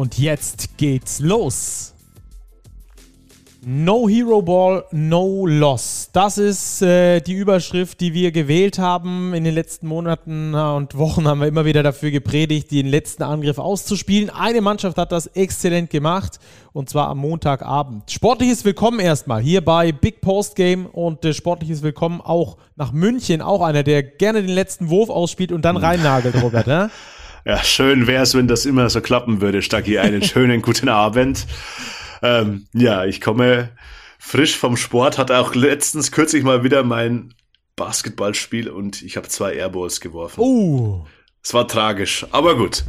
Und jetzt geht's los. No Hero Ball, no Loss. Das ist äh, die Überschrift, die wir gewählt haben. In den letzten Monaten und Wochen haben wir immer wieder dafür gepredigt, den letzten Angriff auszuspielen. Eine Mannschaft hat das exzellent gemacht und zwar am Montagabend. Sportliches Willkommen erstmal hier bei Big Post Game und äh, sportliches Willkommen auch nach München. Auch einer, der gerne den letzten Wurf ausspielt und dann reinnagelt, Robert. Ne? Ja, schön wäre es, wenn das immer so klappen würde, Stacki. Einen schönen guten Abend. Ähm, ja, ich komme frisch vom Sport, hatte auch letztens kürzlich mal wieder mein Basketballspiel und ich habe zwei Airballs geworfen. Oh. Es war tragisch, aber gut.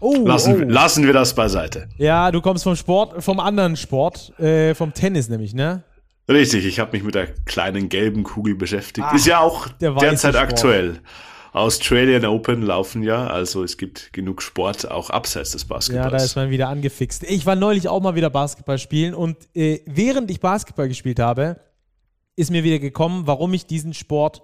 Oh, lassen, oh. lassen wir das beiseite. Ja, du kommst vom Sport, vom anderen Sport, äh, vom Tennis nämlich, ne? Richtig, ich habe mich mit der kleinen gelben Kugel beschäftigt. Ah, Ist ja auch der derzeit Sport. aktuell. Australian Open laufen ja, also es gibt genug Sport auch abseits des Ja, Basketballs. da ist man wieder angefixt. Ich war neulich auch mal wieder Basketball spielen und äh, während ich Basketball gespielt habe, ist mir wieder gekommen, warum ich diesen Sport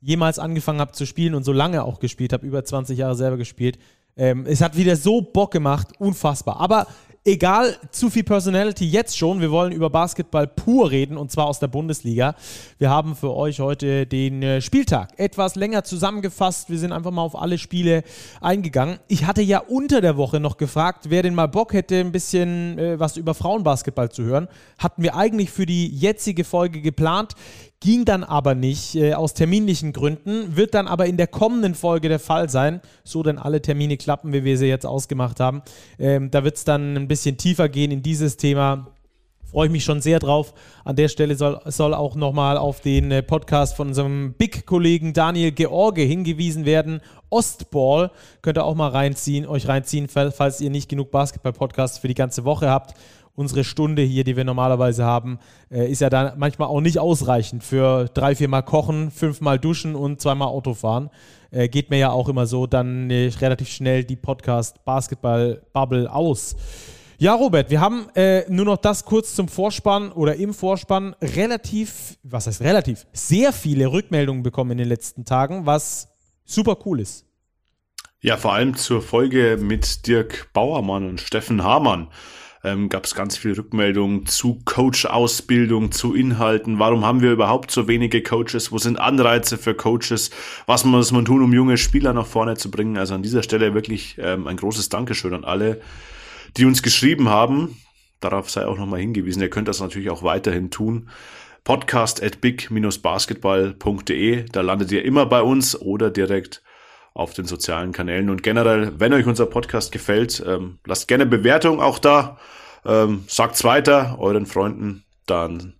jemals angefangen habe zu spielen und so lange auch gespielt habe, über 20 Jahre selber gespielt. Ähm, es hat wieder so Bock gemacht, unfassbar. Aber egal, zu viel Personality jetzt schon. Wir wollen über Basketball pur reden und zwar aus der Bundesliga. Wir haben für euch heute den äh, Spieltag etwas länger zusammengefasst. Wir sind einfach mal auf alle Spiele eingegangen. Ich hatte ja unter der Woche noch gefragt, wer denn mal Bock hätte, ein bisschen äh, was über Frauenbasketball zu hören. Hatten wir eigentlich für die jetzige Folge geplant. Ging dann aber nicht äh, aus terminlichen Gründen, wird dann aber in der kommenden Folge der Fall sein, so denn alle Termine klappen, wie wir sie jetzt ausgemacht haben. Ähm, da wird es dann ein bisschen tiefer gehen in dieses Thema. Freue ich mich schon sehr drauf. An der Stelle soll, soll auch nochmal auf den äh, Podcast von unserem Big-Kollegen Daniel George hingewiesen werden. Ostball könnt ihr auch mal reinziehen, euch reinziehen, fall- falls ihr nicht genug Basketball-Podcasts für die ganze Woche habt. Unsere Stunde hier, die wir normalerweise haben, äh, ist ja dann manchmal auch nicht ausreichend für drei, viermal kochen, fünfmal duschen und zweimal Auto fahren. Äh, geht mir ja auch immer so dann äh, relativ schnell die Podcast-Basketball-Bubble aus. Ja, Robert, wir haben äh, nur noch das kurz zum Vorspann oder im Vorspann relativ, was heißt relativ, sehr viele Rückmeldungen bekommen in den letzten Tagen, was super cool ist. Ja, vor allem zur Folge mit Dirk Bauermann und Steffen Hamann ähm, gab es ganz viele Rückmeldungen zu Coach-Ausbildung, zu Inhalten. Warum haben wir überhaupt so wenige Coaches? Wo sind Anreize für Coaches? Was muss man tun, um junge Spieler nach vorne zu bringen? Also an dieser Stelle wirklich ähm, ein großes Dankeschön an alle, die uns geschrieben haben. Darauf sei auch nochmal hingewiesen. Ihr könnt das natürlich auch weiterhin tun. Podcast at big-basketball.de. Da landet ihr immer bei uns oder direkt auf den sozialen Kanälen. Und generell, wenn euch unser Podcast gefällt, ähm, lasst gerne Bewertung auch da. Ähm, sagt's weiter euren Freunden, dann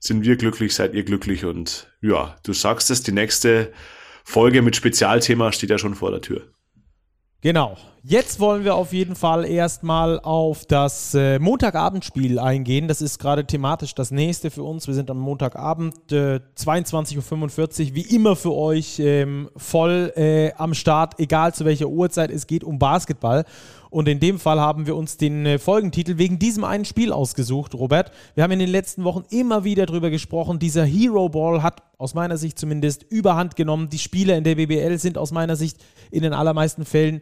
sind wir glücklich, seid ihr glücklich und ja, du sagst es, die nächste Folge mit Spezialthema steht ja schon vor der Tür. Genau. Jetzt wollen wir auf jeden Fall erstmal auf das äh, Montagabendspiel eingehen. Das ist gerade thematisch das nächste für uns. Wir sind am Montagabend äh, 22.45 Uhr, wie immer für euch ähm, voll äh, am Start, egal zu welcher Uhrzeit. Es geht um Basketball. Und in dem Fall haben wir uns den äh, Folgentitel wegen diesem einen Spiel ausgesucht, Robert. Wir haben in den letzten Wochen immer wieder darüber gesprochen. Dieser Hero Ball hat aus meiner Sicht zumindest überhand genommen. Die Spieler in der BBL sind aus meiner Sicht in den allermeisten Fällen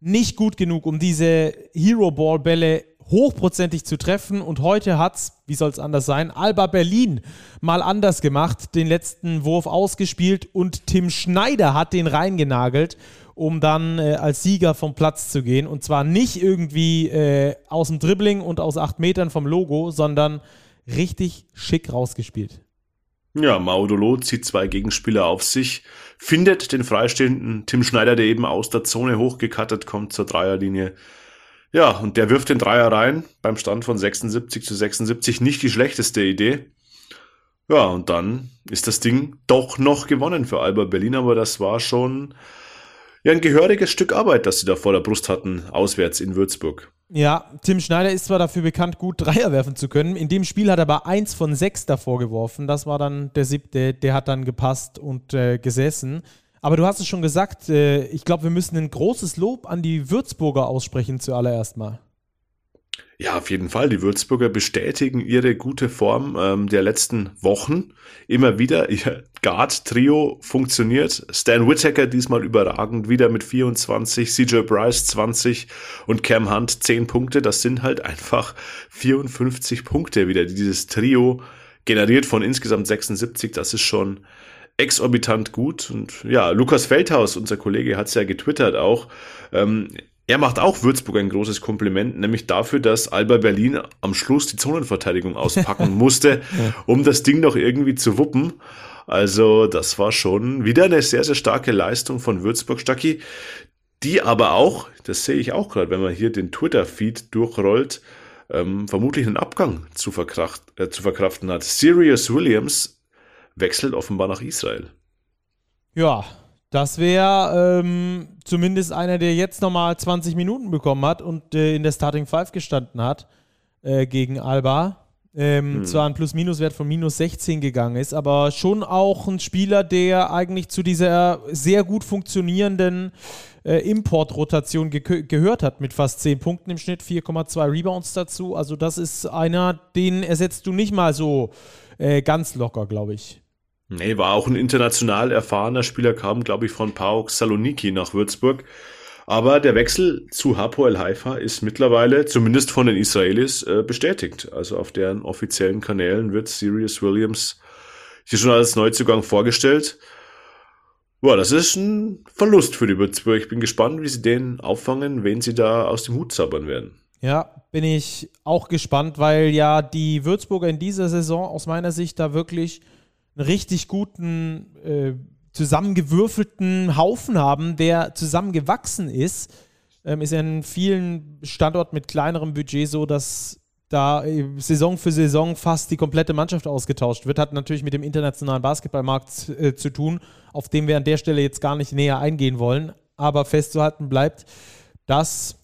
nicht gut genug, um diese Hero Ball Bälle hochprozentig zu treffen. Und heute hat's, wie soll es anders sein, Alba Berlin mal anders gemacht, den letzten Wurf ausgespielt und Tim Schneider hat den reingenagelt, um dann äh, als Sieger vom Platz zu gehen. Und zwar nicht irgendwie äh, aus dem Dribbling und aus acht Metern vom Logo, sondern richtig schick rausgespielt. Ja, Maudolo zieht zwei Gegenspieler auf sich, findet den freistehenden Tim Schneider, der eben aus der Zone hochgekattet kommt zur Dreierlinie. Ja, und der wirft den Dreier rein beim Stand von 76 zu 76. Nicht die schlechteste Idee. Ja, und dann ist das Ding doch noch gewonnen für Alba Berlin, aber das war schon ja ein gehöriges Stück Arbeit, das sie da vor der Brust hatten, auswärts in Würzburg. Ja, Tim Schneider ist zwar dafür bekannt, gut Dreier werfen zu können. In dem Spiel hat er aber eins von sechs davor geworfen. Das war dann der siebte, der hat dann gepasst und äh, gesessen. Aber du hast es schon gesagt, äh, ich glaube, wir müssen ein großes Lob an die Würzburger aussprechen zuallererst mal. Ja, auf jeden Fall. Die Würzburger bestätigen ihre gute Form ähm, der letzten Wochen. Immer wieder. Ihr Guard-Trio funktioniert. Stan Whittaker diesmal überragend, wieder mit 24, CJ Bryce 20 und Cam Hunt 10 Punkte. Das sind halt einfach 54 Punkte wieder, die dieses Trio generiert von insgesamt 76. Das ist schon exorbitant gut. Und ja, Lukas Feldhaus, unser Kollege, hat es ja getwittert auch. Ähm, er macht auch Würzburg ein großes Kompliment, nämlich dafür, dass Alba Berlin am Schluss die Zonenverteidigung auspacken musste, um das Ding noch irgendwie zu wuppen. Also das war schon wieder eine sehr, sehr starke Leistung von Würzburg Stacki, die aber auch, das sehe ich auch gerade, wenn man hier den Twitter-Feed durchrollt, ähm, vermutlich einen Abgang zu, verkraft, äh, zu verkraften hat. Sirius Williams wechselt offenbar nach Israel. Ja, das wäre ähm, zumindest einer, der jetzt nochmal 20 Minuten bekommen hat und äh, in der Starting Five gestanden hat äh, gegen Alba. Ähm, hm. Zwar ein Plus-Minus-Wert von minus 16 gegangen ist, aber schon auch ein Spieler, der eigentlich zu dieser sehr gut funktionierenden äh, Import-Rotation ge gehört hat, mit fast 10 Punkten im Schnitt, 4,2 Rebounds dazu. Also, das ist einer, den ersetzt du nicht mal so äh, ganz locker, glaube ich. Nee, war auch ein international erfahrener Spieler, kam, glaube ich, von PAOK Saloniki nach Würzburg. Aber der Wechsel zu Hapoel Haifa ist mittlerweile, zumindest von den Israelis, äh, bestätigt. Also auf deren offiziellen Kanälen wird Sirius Williams hier schon als Neuzugang vorgestellt. Boah, das ist ein Verlust für die Würzburg. Ich bin gespannt, wie sie den auffangen, wenn sie da aus dem Hut zaubern werden. Ja, bin ich auch gespannt, weil ja die Würzburger in dieser Saison aus meiner Sicht da wirklich einen richtig guten, äh, zusammengewürfelten Haufen haben, der zusammengewachsen ist. Ähm, ist ja in vielen Standorten mit kleinerem Budget so, dass da äh, Saison für Saison fast die komplette Mannschaft ausgetauscht wird. Hat natürlich mit dem internationalen Basketballmarkt äh, zu tun, auf den wir an der Stelle jetzt gar nicht näher eingehen wollen. Aber festzuhalten bleibt, dass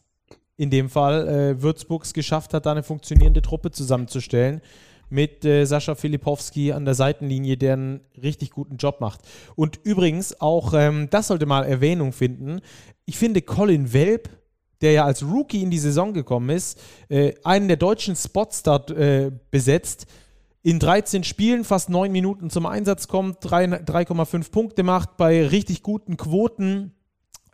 in dem Fall äh, Würzburg es geschafft hat, da eine funktionierende Truppe zusammenzustellen mit äh, Sascha Filipowski an der Seitenlinie, der einen richtig guten Job macht. Und übrigens auch, ähm, das sollte mal Erwähnung finden, ich finde Colin Welp, der ja als Rookie in die Saison gekommen ist, äh, einen der deutschen Spots dort äh, besetzt, in 13 Spielen fast 9 Minuten zum Einsatz kommt, 3,5 Punkte macht, bei richtig guten Quoten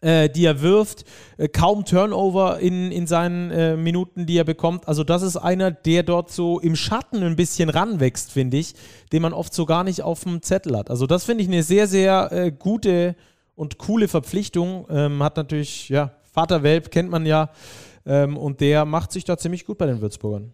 äh, die er wirft, äh, kaum Turnover in, in seinen äh, Minuten, die er bekommt. Also das ist einer, der dort so im Schatten ein bisschen ranwächst, finde ich, den man oft so gar nicht auf dem Zettel hat. Also das finde ich eine sehr, sehr äh, gute und coole Verpflichtung. Ähm, hat natürlich, ja, Vater Welp kennt man ja ähm, und der macht sich da ziemlich gut bei den Würzburgern.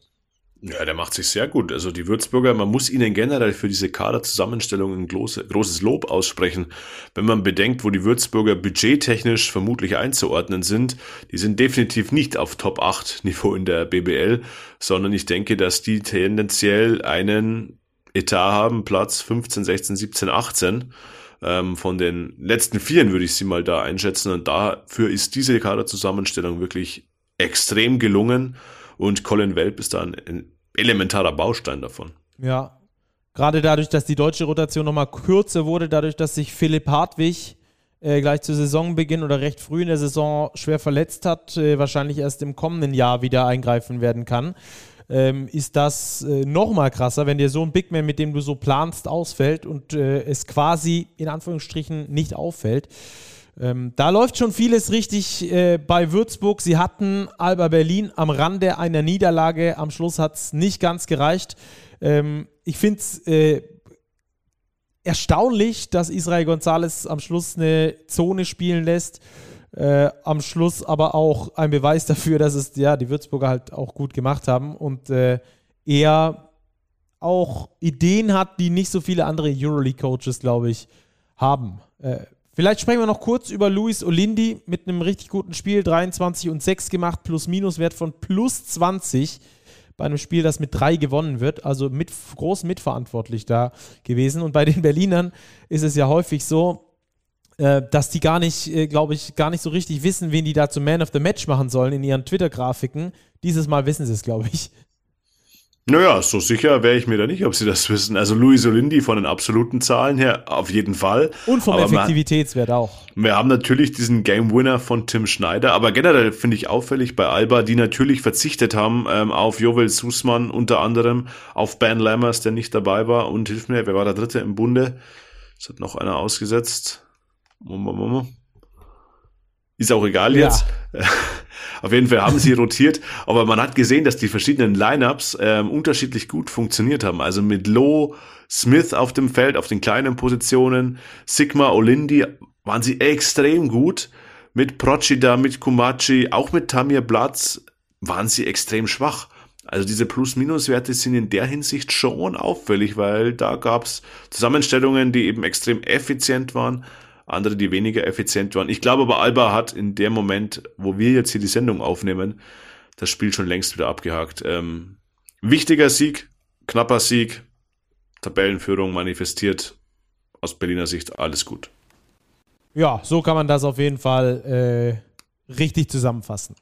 Ja, der macht sich sehr gut. Also die Würzburger, man muss ihnen generell für diese Kaderzusammenstellung ein großes Lob aussprechen. Wenn man bedenkt, wo die Würzburger budgettechnisch vermutlich einzuordnen sind, die sind definitiv nicht auf Top 8 Niveau in der BBL, sondern ich denke, dass die tendenziell einen Etat haben, Platz 15, 16, 17, 18. Ähm, von den letzten Vieren würde ich sie mal da einschätzen und dafür ist diese Kaderzusammenstellung wirklich extrem gelungen. Und Colin Welp ist da ein elementarer Baustein davon. Ja, gerade dadurch, dass die deutsche Rotation nochmal kürzer wurde, dadurch, dass sich Philipp Hartwig äh, gleich zu Saisonbeginn oder recht früh in der Saison schwer verletzt hat, äh, wahrscheinlich erst im kommenden Jahr wieder eingreifen werden kann, ähm, ist das äh, nochmal krasser, wenn dir so ein Big Man, mit dem du so planst, ausfällt und äh, es quasi in Anführungsstrichen nicht auffällt. Ähm, da läuft schon vieles richtig äh, bei Würzburg. Sie hatten Alba Berlin am Rande einer Niederlage. Am Schluss hat es nicht ganz gereicht. Ähm, ich finde es äh, erstaunlich, dass Israel González am Schluss eine Zone spielen lässt. Äh, am Schluss aber auch ein Beweis dafür, dass es ja die Würzburger halt auch gut gemacht haben und äh, er auch Ideen hat, die nicht so viele andere Euroleague-Coaches, glaube ich, haben. Vielleicht sprechen wir noch kurz über Luis Olindi mit einem richtig guten Spiel. 23 und 6 gemacht, plus-minus-Wert von plus 20 bei einem Spiel, das mit 3 gewonnen wird. Also mit, groß mitverantwortlich da gewesen. Und bei den Berlinern ist es ja häufig so, äh, dass die gar nicht, äh, glaube ich, gar nicht so richtig wissen, wen die da zum Man of the Match machen sollen in ihren Twitter-Grafiken. Dieses Mal wissen sie es, glaube ich. Naja, so sicher wäre ich mir da nicht, ob sie das wissen. Also Luis Olindi von den absoluten Zahlen her auf jeden Fall. Und vom Effektivitätswert auch. Wir haben natürlich diesen Game Winner von Tim Schneider, aber generell finde ich auffällig bei Alba, die natürlich verzichtet haben ähm, auf Jovel Sussmann unter anderem, auf Ben Lammers, der nicht dabei war und hilf mir, wer war der Dritte im Bunde? Es hat noch einer ausgesetzt. Ist auch egal jetzt. Auf jeden Fall haben sie rotiert, aber man hat gesehen, dass die verschiedenen Lineups ähm, unterschiedlich gut funktioniert haben. Also mit Low, Smith auf dem Feld, auf den kleinen Positionen, Sigma, Olindi waren sie extrem gut. Mit Procida, mit Kumachi, auch mit Tamir Platz waren sie extrem schwach. Also diese Plus-Minus-Werte sind in der Hinsicht schon auffällig, weil da gab es Zusammenstellungen, die eben extrem effizient waren, andere, die weniger effizient waren. Ich glaube aber, Alba hat in dem Moment, wo wir jetzt hier die Sendung aufnehmen, das Spiel schon längst wieder abgehakt. Ähm, wichtiger Sieg, knapper Sieg, Tabellenführung manifestiert. Aus Berliner Sicht alles gut. Ja, so kann man das auf jeden Fall äh, richtig zusammenfassen.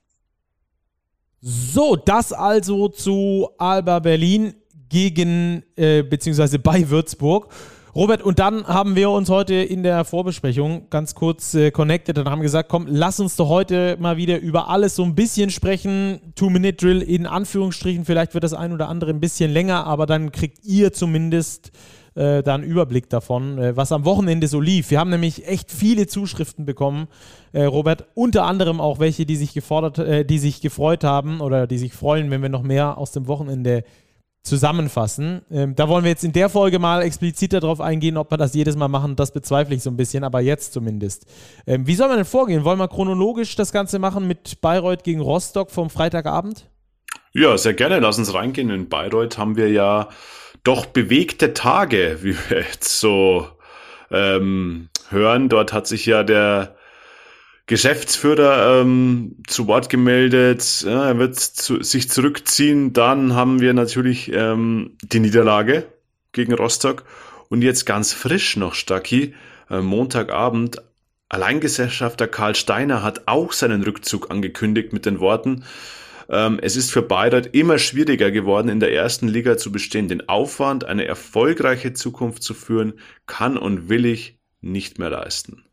So, das also zu Alba Berlin gegen, äh, beziehungsweise bei Würzburg. Robert, und dann haben wir uns heute in der Vorbesprechung ganz kurz äh, connected und haben gesagt, komm, lass uns doch heute mal wieder über alles so ein bisschen sprechen. Two-Minute-Drill in Anführungsstrichen, vielleicht wird das ein oder andere ein bisschen länger, aber dann kriegt ihr zumindest äh, da einen Überblick davon, äh, was am Wochenende so lief. Wir haben nämlich echt viele Zuschriften bekommen, äh, Robert, unter anderem auch welche, die sich gefordert, äh, die sich gefreut haben oder die sich freuen, wenn wir noch mehr aus dem Wochenende zusammenfassen. Ähm, da wollen wir jetzt in der Folge mal expliziter darauf eingehen, ob wir das jedes Mal machen. Das bezweifle ich so ein bisschen, aber jetzt zumindest. Ähm, wie soll man denn vorgehen? Wollen wir chronologisch das Ganze machen mit Bayreuth gegen Rostock vom Freitagabend? Ja, sehr gerne. Lass uns reingehen. In Bayreuth haben wir ja doch bewegte Tage, wie wir jetzt so ähm, hören. Dort hat sich ja der Geschäftsführer ähm, zu Wort gemeldet, ja, er wird zu, sich zurückziehen. Dann haben wir natürlich ähm, die Niederlage gegen Rostock und jetzt ganz frisch noch Stacki, äh, Montagabend. Alleingesellschafter Karl Steiner hat auch seinen Rückzug angekündigt mit den Worten, ähm, es ist für Bayreuth immer schwieriger geworden, in der ersten Liga zu bestehen. Den Aufwand, eine erfolgreiche Zukunft zu führen, kann und will ich nicht mehr leisten.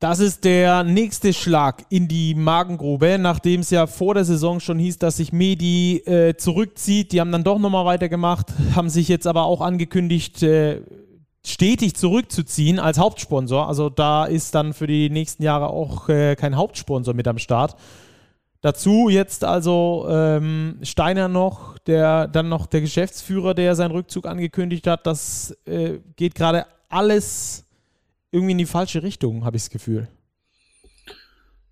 Das ist der nächste Schlag in die Magengrube, nachdem es ja vor der Saison schon hieß, dass sich Medi äh, zurückzieht. Die haben dann doch nochmal weitergemacht, haben sich jetzt aber auch angekündigt, äh, stetig zurückzuziehen als Hauptsponsor. Also da ist dann für die nächsten Jahre auch äh, kein Hauptsponsor mit am Start. Dazu jetzt also ähm, Steiner noch, der dann noch der Geschäftsführer, der seinen Rückzug angekündigt hat. Das äh, geht gerade alles irgendwie in die falsche Richtung, habe ich das Gefühl.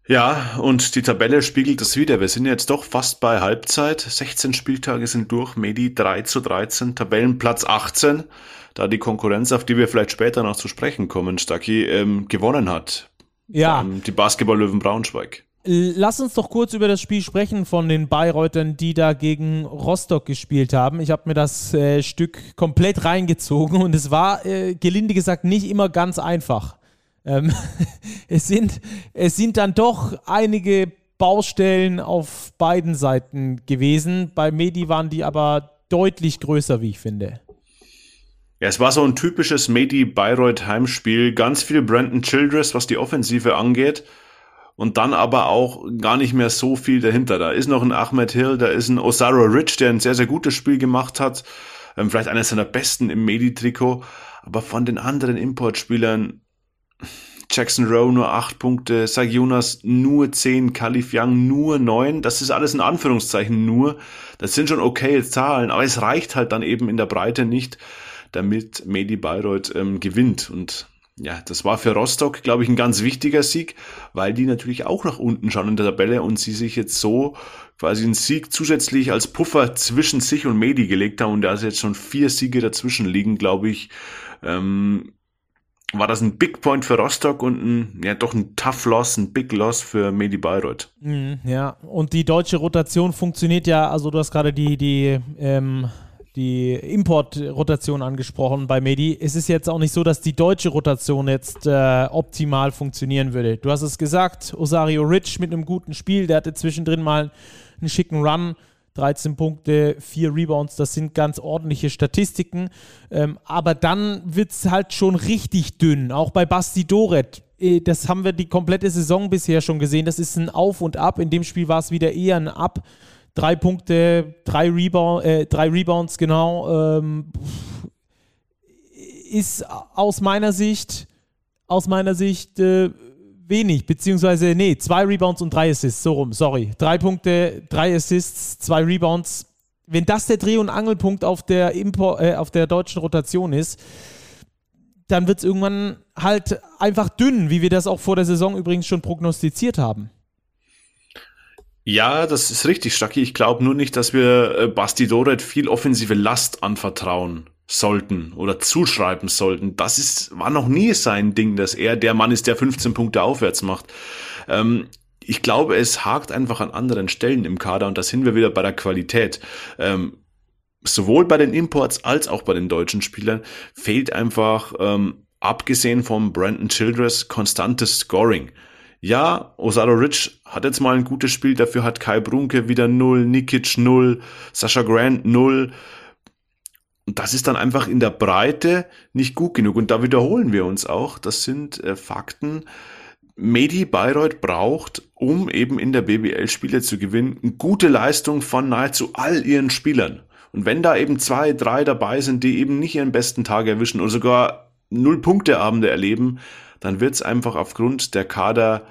Ja, und die Tabelle spiegelt das wieder. Wir sind jetzt doch fast bei Halbzeit. 16 Spieltage sind durch. Medi 3 zu 13, Tabellenplatz 18. Da die Konkurrenz, auf die wir vielleicht später noch zu sprechen kommen, Stacki, ähm, gewonnen hat. Ja. Die Basketball-Löwen Braunschweig. Lass uns doch kurz über das Spiel sprechen von den Bayreutern, die da gegen Rostock gespielt haben. Ich habe mir das äh, Stück komplett reingezogen und es war, äh, gelinde gesagt, nicht immer ganz einfach. Ähm, es, sind, es sind dann doch einige Baustellen auf beiden Seiten gewesen. Bei Medi waren die aber deutlich größer, wie ich finde. Ja, es war so ein typisches Medi-Bayreuth-Heimspiel. Ganz viel Brandon Childress, was die Offensive angeht und dann aber auch gar nicht mehr so viel dahinter. Da ist noch ein Ahmed Hill, da ist ein Osaro Rich, der ein sehr, sehr gutes Spiel gemacht hat. Ähm, vielleicht eines seiner besten im Medi-Trikot. Aber von den anderen Importspielern, Jackson Rowe nur acht Punkte, Sagiunas nur zehn, Kalif Young nur neun. Das ist alles in Anführungszeichen nur. Das sind schon okaye Zahlen, aber es reicht halt dann eben in der Breite nicht, damit Medi Bayreuth ähm, gewinnt. Und ja, das war für Rostock, glaube ich, ein ganz wichtiger Sieg, weil die natürlich auch nach unten schauen in der Tabelle und sie sich jetzt so quasi einen Sieg zusätzlich als Puffer zwischen sich und Medi gelegt haben und da ist jetzt schon vier Siege dazwischen liegen, glaube ich, ähm, war das ein Big Point für Rostock und ein, ja, doch ein Tough Loss, ein Big Loss für Medi Bayreuth. Mhm, ja, und die deutsche Rotation funktioniert ja, also du hast gerade die, die, ähm, die Importrotation angesprochen bei Medi. Es ist jetzt auch nicht so, dass die deutsche Rotation jetzt äh, optimal funktionieren würde. Du hast es gesagt, Osario Rich mit einem guten Spiel, der hatte zwischendrin mal einen schicken Run. 13 Punkte, 4 Rebounds, das sind ganz ordentliche Statistiken. Ähm, aber dann wird es halt schon richtig dünn. Auch bei Basti Doret. Äh, das haben wir die komplette Saison bisher schon gesehen. Das ist ein Auf und Ab. In dem Spiel war es wieder eher ein Ab drei Punkte, drei, Rebound, äh, drei Rebounds, genau. Ähm, ist aus meiner Sicht, aus meiner Sicht äh, wenig, beziehungsweise, nee, zwei Rebounds und drei Assists, so rum, sorry. Drei Punkte, drei Assists, zwei Rebounds. Wenn das der Dreh- und Angelpunkt auf der, Impor äh, auf der deutschen Rotation ist, dann wird es irgendwann halt einfach dünn, wie wir das auch vor der Saison übrigens schon prognostiziert haben. Ja, das ist richtig, Stacki. Ich glaube nur nicht, dass wir äh, Basti Doret viel offensive Last anvertrauen sollten oder zuschreiben sollten. Das ist, war noch nie sein Ding, dass er der Mann ist, der 15 Punkte aufwärts macht. Ähm, ich glaube, es hakt einfach an anderen Stellen im Kader und da sind wir wieder bei der Qualität. Ähm, sowohl bei den Imports als auch bei den deutschen Spielern fehlt einfach, ähm, abgesehen vom Brandon Childress, konstantes Scoring. Ja, Osado Rich hat jetzt mal ein gutes Spiel, dafür hat Kai Brunke wieder null, Nikic null, Sascha Grant null. Und das ist dann einfach in der Breite nicht gut genug. Und da wiederholen wir uns auch. Das sind äh, Fakten. Medi Bayreuth braucht, um eben in der BBL Spiele zu gewinnen, eine gute Leistung von nahezu all ihren Spielern. Und wenn da eben zwei, drei dabei sind, die eben nicht ihren besten Tag erwischen oder sogar null Punkte Abende erleben, dann wird es einfach aufgrund der Kaderdichte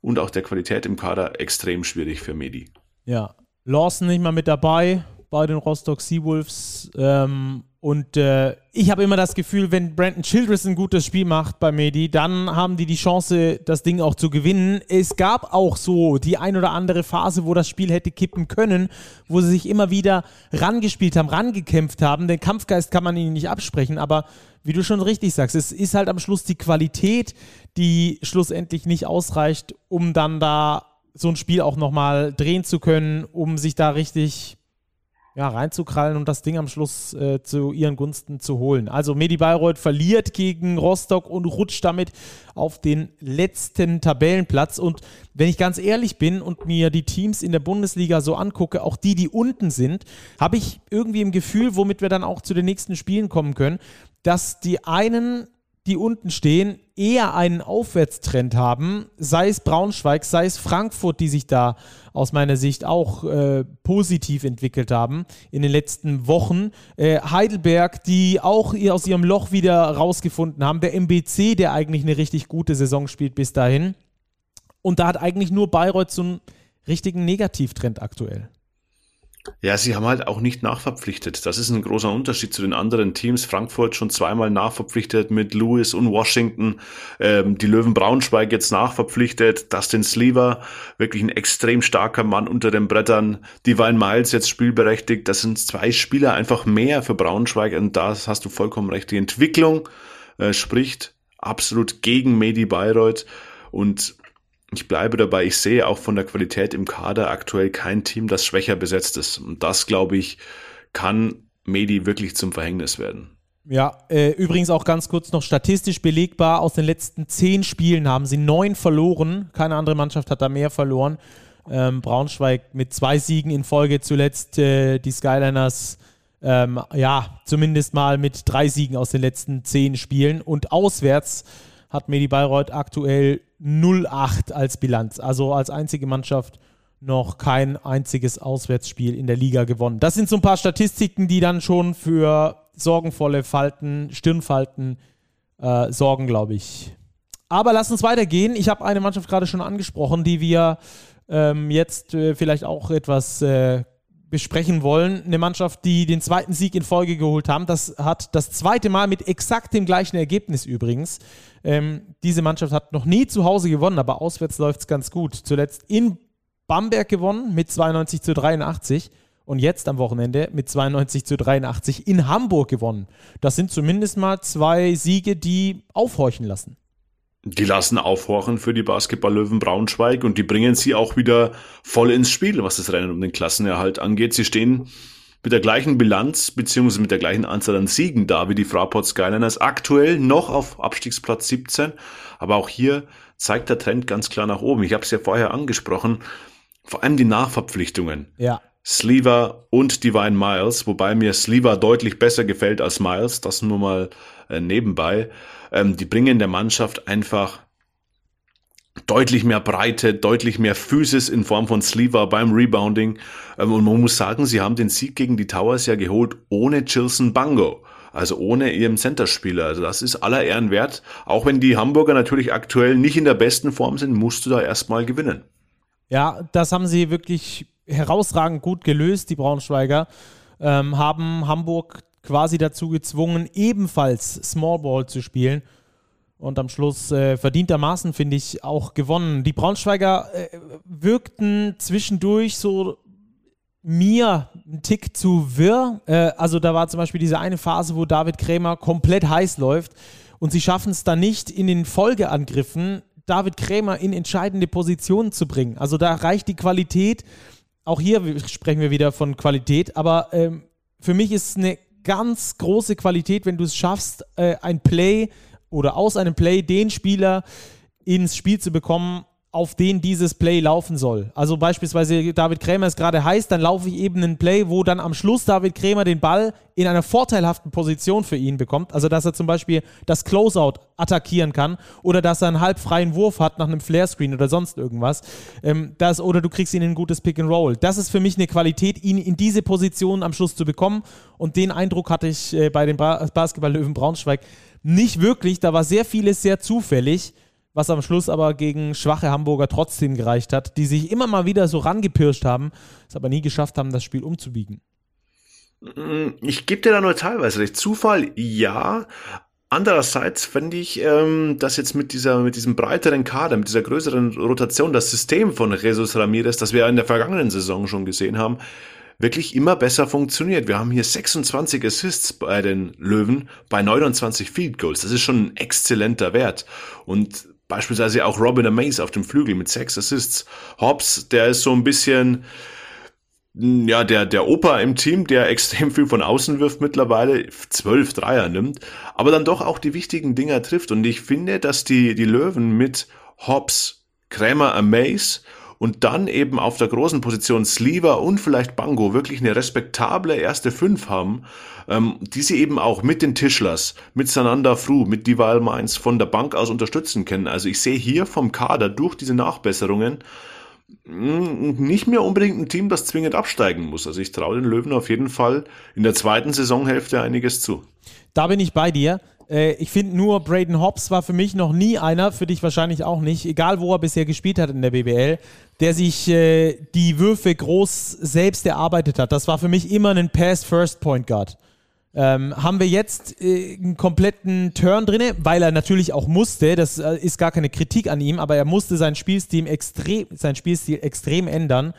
und auch der Qualität im Kader extrem schwierig für Medi. Ja, Lawson nicht mal mit dabei bei den Rostock Seawolves. Ähm, und äh, ich habe immer das Gefühl, wenn Brandon Childress ein gutes Spiel macht bei Medi, dann haben die die Chance, das Ding auch zu gewinnen. Es gab auch so die ein oder andere Phase, wo das Spiel hätte kippen können, wo sie sich immer wieder rangespielt haben, rangekämpft haben. Den Kampfgeist kann man ihnen nicht absprechen, aber wie du schon richtig sagst, es ist halt am Schluss die Qualität, die schlussendlich nicht ausreicht, um dann da so ein Spiel auch nochmal drehen zu können, um sich da richtig ja, reinzukrallen und das Ding am Schluss äh, zu ihren Gunsten zu holen. Also Medi Bayreuth verliert gegen Rostock und rutscht damit auf den letzten Tabellenplatz. Und wenn ich ganz ehrlich bin und mir die Teams in der Bundesliga so angucke, auch die, die unten sind, habe ich irgendwie im Gefühl, womit wir dann auch zu den nächsten Spielen kommen können, dass die einen die unten stehen, eher einen Aufwärtstrend haben, sei es Braunschweig, sei es Frankfurt, die sich da aus meiner Sicht auch äh, positiv entwickelt haben in den letzten Wochen. Äh, Heidelberg, die auch aus ihrem Loch wieder rausgefunden haben. Der MBC, der eigentlich eine richtig gute Saison spielt bis dahin. Und da hat eigentlich nur Bayreuth so einen richtigen Negativtrend aktuell. Ja, sie haben halt auch nicht nachverpflichtet. Das ist ein großer Unterschied zu den anderen Teams. Frankfurt schon zweimal nachverpflichtet mit Lewis und Washington. Ähm, die Löwen Braunschweig jetzt nachverpflichtet. Dustin Sleever, wirklich ein extrem starker Mann unter den Brettern. Divine Miles jetzt spielberechtigt. Das sind zwei Spieler einfach mehr für Braunschweig. Und da hast du vollkommen recht. Die Entwicklung äh, spricht absolut gegen Medi Bayreuth. Und ich bleibe dabei, ich sehe auch von der Qualität im Kader aktuell kein Team, das schwächer besetzt ist. Und das, glaube ich, kann Medi wirklich zum Verhängnis werden. Ja, äh, übrigens auch ganz kurz noch statistisch belegbar, aus den letzten zehn Spielen haben sie neun verloren. Keine andere Mannschaft hat da mehr verloren. Ähm, Braunschweig mit zwei Siegen in Folge zuletzt, äh, die Skyliners ähm, ja, zumindest mal mit drei Siegen aus den letzten zehn Spielen. Und auswärts hat Medi Bayreuth aktuell 0-8 als Bilanz. Also als einzige Mannschaft noch kein einziges Auswärtsspiel in der Liga gewonnen. Das sind so ein paar Statistiken, die dann schon für sorgenvolle Falten, Stirnfalten äh, sorgen, glaube ich. Aber lass uns weitergehen. Ich habe eine Mannschaft gerade schon angesprochen, die wir ähm, jetzt äh, vielleicht auch etwas äh, besprechen wollen. Eine Mannschaft, die den zweiten Sieg in Folge geholt haben. Das hat das zweite Mal mit exakt dem gleichen Ergebnis übrigens. Ähm, diese Mannschaft hat noch nie zu Hause gewonnen, aber auswärts läuft es ganz gut. Zuletzt in Bamberg gewonnen mit 92 zu 83 und jetzt am Wochenende mit 92 zu 83 in Hamburg gewonnen. Das sind zumindest mal zwei Siege, die aufhorchen lassen. Die lassen aufhorchen für die Basketball-Löwen Braunschweig und die bringen sie auch wieder voll ins Spiel, was das Rennen um den Klassenerhalt angeht. Sie stehen mit der gleichen Bilanz beziehungsweise mit der gleichen Anzahl an Siegen da wie die Fraport Skyliners. Aktuell noch auf Abstiegsplatz 17, aber auch hier zeigt der Trend ganz klar nach oben. Ich habe es ja vorher angesprochen, vor allem die Nachverpflichtungen. Ja. Sleever und Divine Miles, wobei mir Sleever deutlich besser gefällt als Miles, das nur mal äh, nebenbei. Ähm, die bringen der Mannschaft einfach deutlich mehr Breite, deutlich mehr Physis in Form von Sleever beim Rebounding. Ähm, und man muss sagen, sie haben den Sieg gegen die Towers ja geholt ohne Chilson Bango. Also ohne ihren Centerspieler. Also das ist aller Ehren wert. Auch wenn die Hamburger natürlich aktuell nicht in der besten Form sind, musst du da erstmal gewinnen. Ja, das haben sie wirklich herausragend gut gelöst, die Braunschweiger. Ähm, haben Hamburg quasi dazu gezwungen, ebenfalls Small Ball zu spielen und am Schluss äh, verdientermaßen, finde ich, auch gewonnen. Die Braunschweiger äh, wirkten zwischendurch so mir ein Tick zu wirr. Äh, also da war zum Beispiel diese eine Phase, wo David Krämer komplett heiß läuft und sie schaffen es dann nicht in den Folgeangriffen, David Krämer in entscheidende Positionen zu bringen. Also da reicht die Qualität, auch hier sprechen wir wieder von Qualität, aber ähm, für mich ist es eine ganz große Qualität, wenn du es schaffst, äh, ein Play oder aus einem Play den Spieler ins Spiel zu bekommen, auf den dieses Play laufen soll. Also beispielsweise David Krämer ist gerade heiß, dann laufe ich eben einen Play, wo dann am Schluss David Krämer den Ball in einer vorteilhaften Position für ihn bekommt. Also dass er zum Beispiel das Closeout attackieren kann oder dass er einen halbfreien Wurf hat nach einem Flare-Screen oder sonst irgendwas. Ähm, das, oder du kriegst ihn in ein gutes Pick and Roll. Das ist für mich eine Qualität, ihn in diese Position am Schluss zu bekommen. Und den Eindruck hatte ich äh, bei den ba Basketball-Löwen Braunschweig nicht wirklich. Da war sehr vieles sehr zufällig was am Schluss aber gegen schwache Hamburger trotzdem gereicht hat, die sich immer mal wieder so rangepirscht haben, es aber nie geschafft haben, das Spiel umzubiegen. Mm, ich gebe dir da nur teilweise recht. Zufall, ja. Andererseits fände ich, ähm, dass jetzt mit dieser, mit diesem breiteren Kader, mit dieser größeren Rotation, das System von Jesus Ramirez, das wir in der vergangenen Saison schon gesehen haben, wirklich immer besser funktioniert. Wir haben hier 26 Assists bei den Löwen bei 29 Field Goals. Das ist schon ein exzellenter Wert. Und Beispielsweise auch Robin Amaze auf dem Flügel mit sechs Assists. Hobbs, der ist so ein bisschen, hm, ja, der, der Opa im Team, der extrem viel von außen wirft mittlerweile, zwölf Dreier nimmt, aber dann doch auch die wichtigen Dinger trifft. Und ich finde, dass die, die Löwen mit Hobbs, Krämer, Amaze und dann eben auf der großen Position Sleever und vielleicht Bango wirklich eine respektable erste Fünf haben, ähm, die sie eben auch mit den Tischlers, mit Sananda Fru, mit Dival Mainz von der Bank aus unterstützen können. Also ich sehe hier vom Kader durch diese Nachbesserungen nicht mehr unbedingt ein Team, das zwingend absteigen muss. Also ich traue den Löwen auf jeden Fall in der zweiten Saisonhälfte einiges zu. Da bin ich bei dir. Äh, ich finde nur, Braden Hobbs war für mich noch nie einer, für dich wahrscheinlich auch nicht, egal wo er bisher gespielt hat in der BBL, der sich äh, die Würfe groß selbst erarbeitet hat. Das war für mich immer ein Pass-First-Point Guard. Ähm, haben wir jetzt äh, einen kompletten Turn drin, weil er natürlich auch musste, das äh, ist gar keine Kritik an ihm, aber er musste sein Spielstil extrem, sein Spielstil extrem ändern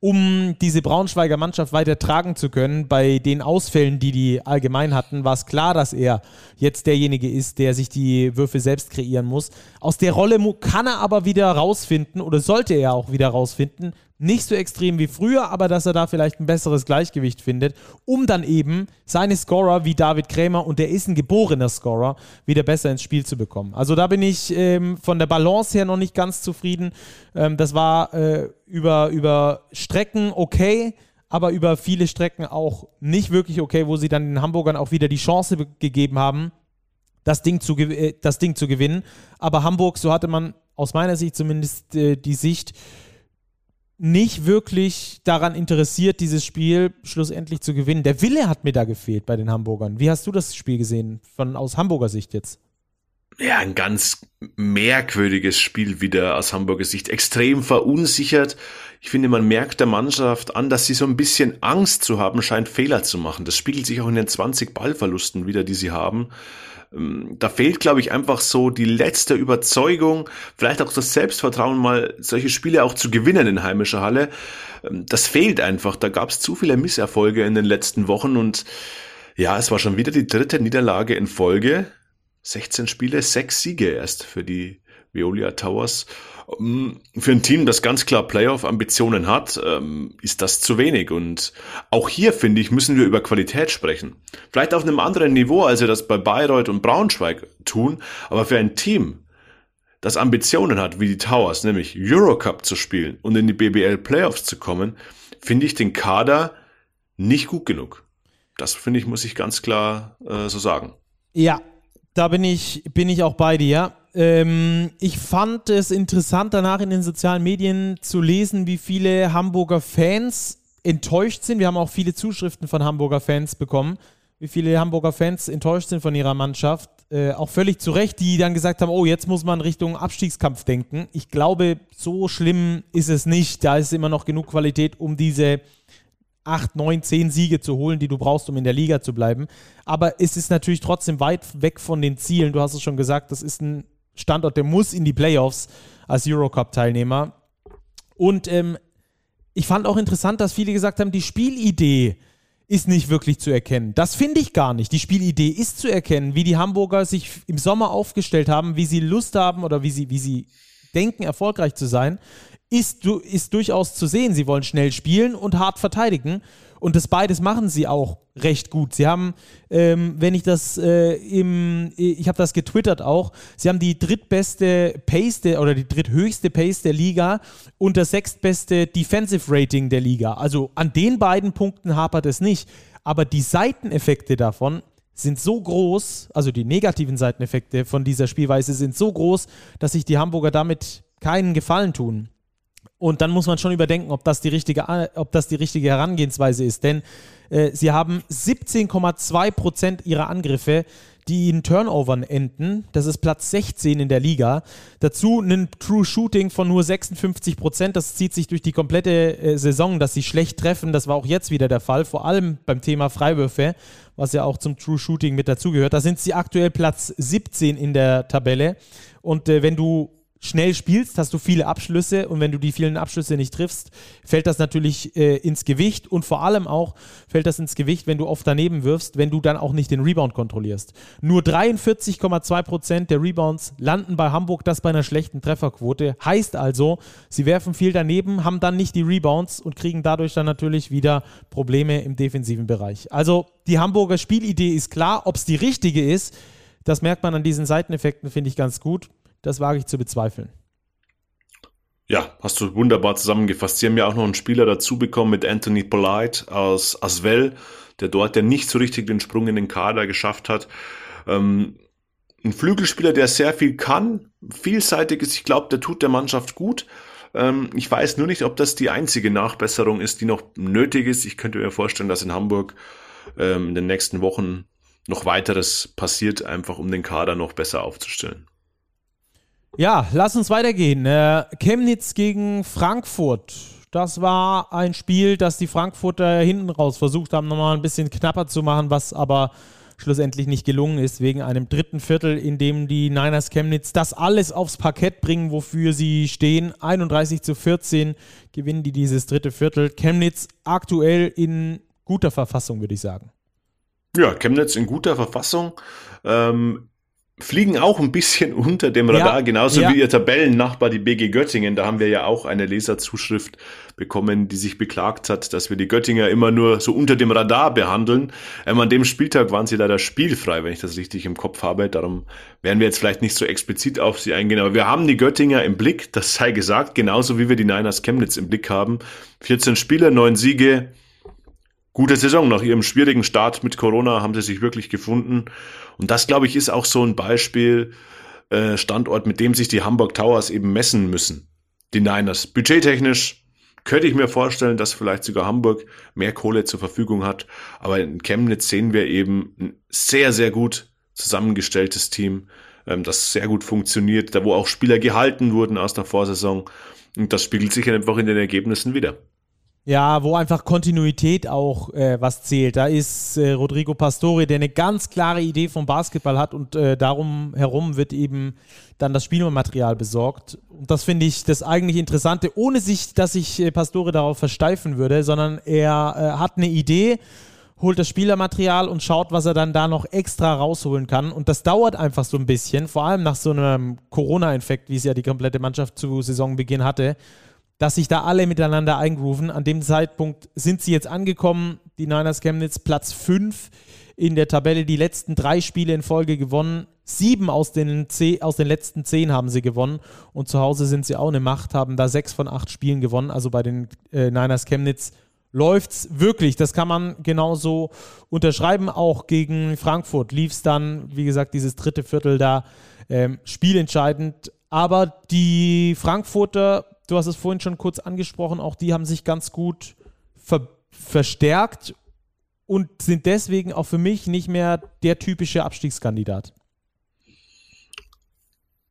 um diese Braunschweiger Mannschaft weiter tragen zu können. Bei den Ausfällen, die die allgemein hatten, war es klar, dass er jetzt derjenige ist, der sich die Würfe selbst kreieren muss. Aus der Rolle kann er aber wieder rausfinden oder sollte er auch wieder rausfinden, nicht so extrem wie früher, aber dass er da vielleicht ein besseres Gleichgewicht findet, um dann eben seine Scorer wie David Krämer, und der ist ein geborener Scorer, wieder besser ins Spiel zu bekommen. Also da bin ich ähm, von der Balance her noch nicht ganz zufrieden. Ähm, das war äh, über, über Strecken okay, aber über viele Strecken auch nicht wirklich okay, wo sie dann den Hamburgern auch wieder die Chance gegeben haben, das Ding zu, äh, das Ding zu gewinnen. Aber Hamburg, so hatte man aus meiner Sicht zumindest äh, die Sicht, nicht wirklich daran interessiert, dieses Spiel schlussendlich zu gewinnen. Der Wille hat mir da gefehlt bei den Hamburgern. Wie hast du das Spiel gesehen, von aus Hamburger Sicht jetzt? Ja, ein ganz merkwürdiges Spiel wieder aus Hamburger Sicht. Extrem verunsichert. Ich finde, man merkt der Mannschaft an, dass sie so ein bisschen Angst zu haben scheint, Fehler zu machen. Das spiegelt sich auch in den 20 Ballverlusten wieder, die sie haben. Ähm, da fehlt, glaube ich, einfach so die letzte Überzeugung, vielleicht auch das Selbstvertrauen, mal solche Spiele auch zu gewinnen in heimischer Halle. Ähm, das fehlt einfach. Da gab es zu viele Misserfolge in den letzten Wochen und ja, es war schon wieder die dritte Niederlage in Folge. 16 Spiele, sechs Siege erst für die Veolia Towers. Ähm, für ein Team, das ganz klar Playoff-Ambitionen hat, ähm, ist das zu wenig. Und auch hier, finde ich, müssen wir über Qualität sprechen. Vielleicht auf einem anderen Niveau, als wir das bei Bayreuth und Braunschweig tun, aber für ein Team, das Ambitionen hat, wie die Towers, nämlich Eurocup zu spielen und in die BBL Playoffs zu kommen, finde ich den Kader nicht gut genug. Das finde ich, muss ich ganz klar äh, so sagen. Ja, da bin ich, bin ich auch bei dir. Ähm, ich fand es interessant, danach in den sozialen Medien zu lesen, wie viele Hamburger Fans enttäuscht sind. Wir haben auch viele Zuschriften von Hamburger Fans bekommen, wie viele Hamburger Fans enttäuscht sind von ihrer Mannschaft. Äh, auch völlig zu Recht, die dann gesagt haben, oh, jetzt muss man Richtung Abstiegskampf denken. Ich glaube, so schlimm ist es nicht. Da ist immer noch genug Qualität, um diese 8, 9, 10 Siege zu holen, die du brauchst, um in der Liga zu bleiben. Aber es ist natürlich trotzdem weit weg von den Zielen. Du hast es schon gesagt, das ist ein Standort, der muss in die Playoffs als Eurocup-Teilnehmer. Und ähm, ich fand auch interessant, dass viele gesagt haben, die Spielidee ist nicht wirklich zu erkennen. Das finde ich gar nicht. Die Spielidee ist zu erkennen, wie die Hamburger sich im Sommer aufgestellt haben, wie sie Lust haben oder wie sie, wie sie denken, erfolgreich zu sein ist, ist durchaus zu sehen. Sie wollen schnell spielen und hart verteidigen. Und das beides machen sie auch recht gut. Sie haben, ähm, wenn ich das äh, im, ich habe das getwittert auch, sie haben die drittbeste Pace der, oder die dritthöchste Pace der Liga und das sechstbeste Defensive Rating der Liga. Also an den beiden Punkten hapert es nicht. Aber die Seiteneffekte davon sind so groß, also die negativen Seiteneffekte von dieser Spielweise sind so groß, dass sich die Hamburger damit keinen Gefallen tun. Und dann muss man schon überdenken, ob das die richtige, ob das die richtige Herangehensweise ist. Denn äh, sie haben 17,2 Prozent ihrer Angriffe, die in Turnovern enden. Das ist Platz 16 in der Liga. Dazu ein True Shooting von nur 56 Prozent. Das zieht sich durch die komplette äh, Saison, dass sie schlecht treffen. Das war auch jetzt wieder der Fall, vor allem beim Thema Freiwürfe, was ja auch zum True Shooting mit dazugehört. Da sind sie aktuell Platz 17 in der Tabelle. Und äh, wenn du schnell spielst, hast du viele Abschlüsse und wenn du die vielen Abschlüsse nicht triffst, fällt das natürlich äh, ins Gewicht und vor allem auch fällt das ins Gewicht, wenn du oft daneben wirfst, wenn du dann auch nicht den Rebound kontrollierst. Nur 43,2 Prozent der Rebounds landen bei Hamburg, das bei einer schlechten Trefferquote. Heißt also, sie werfen viel daneben, haben dann nicht die Rebounds und kriegen dadurch dann natürlich wieder Probleme im defensiven Bereich. Also die Hamburger Spielidee ist klar, ob es die richtige ist. Das merkt man an diesen Seiteneffekten, finde ich ganz gut. Das wage ich zu bezweifeln. Ja, hast du wunderbar zusammengefasst. Sie haben ja auch noch einen Spieler dazu bekommen mit Anthony Polite aus Aswell, der dort ja nicht so richtig den Sprung in den Kader geschafft hat. Ähm, ein Flügelspieler, der sehr viel kann, vielseitig ist. Ich glaube, der tut der Mannschaft gut. Ähm, ich weiß nur nicht, ob das die einzige Nachbesserung ist, die noch nötig ist. Ich könnte mir vorstellen, dass in Hamburg ähm, in den nächsten Wochen noch weiteres passiert, einfach um den Kader noch besser aufzustellen. Ja, lass uns weitergehen. Äh, Chemnitz gegen Frankfurt. Das war ein Spiel, das die Frankfurter hinten raus versucht haben, nochmal ein bisschen knapper zu machen, was aber schlussendlich nicht gelungen ist, wegen einem dritten Viertel, in dem die Niners Chemnitz das alles aufs Parkett bringen, wofür sie stehen. 31 zu 14 gewinnen die dieses dritte Viertel. Chemnitz aktuell in guter Verfassung, würde ich sagen. Ja, Chemnitz in guter Verfassung. Ähm, fliegen auch ein bisschen unter dem Radar, ja, genauso ja. wie ihr Tabellennachbar, die BG Göttingen. Da haben wir ja auch eine Leserzuschrift bekommen, die sich beklagt hat, dass wir die Göttinger immer nur so unter dem Radar behandeln. Ähm, an dem Spieltag waren sie leider spielfrei, wenn ich das richtig im Kopf habe. Darum werden wir jetzt vielleicht nicht so explizit auf sie eingehen. Aber wir haben die Göttinger im Blick, das sei gesagt, genauso wie wir die Niners Chemnitz im Blick haben. 14 Spieler, 9 Siege, gute Saison. Nach ihrem schwierigen Start mit Corona haben sie sich wirklich gefunden. Und das, glaube ich, ist auch so ein Beispiel, äh, Standort, mit dem sich die Hamburg Towers eben messen müssen. Die Niners. Budgettechnisch könnte ich mir vorstellen, dass vielleicht sogar Hamburg mehr Kohle zur Verfügung hat. Aber in Chemnitz sehen wir eben ein sehr, sehr gut zusammengestelltes Team, ähm, das sehr gut funktioniert, da wo auch Spieler gehalten wurden aus der Vorsaison. Und das spiegelt sich einfach in den Ergebnissen wieder. Ja, wo einfach Kontinuität auch äh, was zählt. Da ist äh, Rodrigo Pastore, der eine ganz klare Idee vom Basketball hat und äh, darum herum wird eben dann das Spielmaterial besorgt. Und das finde ich das eigentlich Interessante, ohne sich, dass ich äh, Pastore darauf versteifen würde, sondern er äh, hat eine Idee holt das Spielermaterial und schaut, was er dann da noch extra rausholen kann. Und das dauert einfach so ein bisschen, vor allem nach so einem Corona-Infekt, wie es ja die komplette Mannschaft zu Saisonbeginn hatte, dass sich da alle miteinander eingrooven. An dem Zeitpunkt sind sie jetzt angekommen, die Niners Chemnitz, Platz 5 in der Tabelle, die letzten drei Spiele in Folge gewonnen. Sieben aus den, aus den letzten zehn haben sie gewonnen und zu Hause sind sie auch eine Macht, haben da sechs von acht Spielen gewonnen. Also bei den äh, Niners Chemnitz läuft es wirklich. Das kann man genauso unterschreiben. Auch gegen Frankfurt lief es dann, wie gesagt, dieses dritte Viertel da ähm, spielentscheidend. Aber die Frankfurter, du hast es vorhin schon kurz angesprochen, auch die haben sich ganz gut ver verstärkt und sind deswegen auch für mich nicht mehr der typische Abstiegskandidat.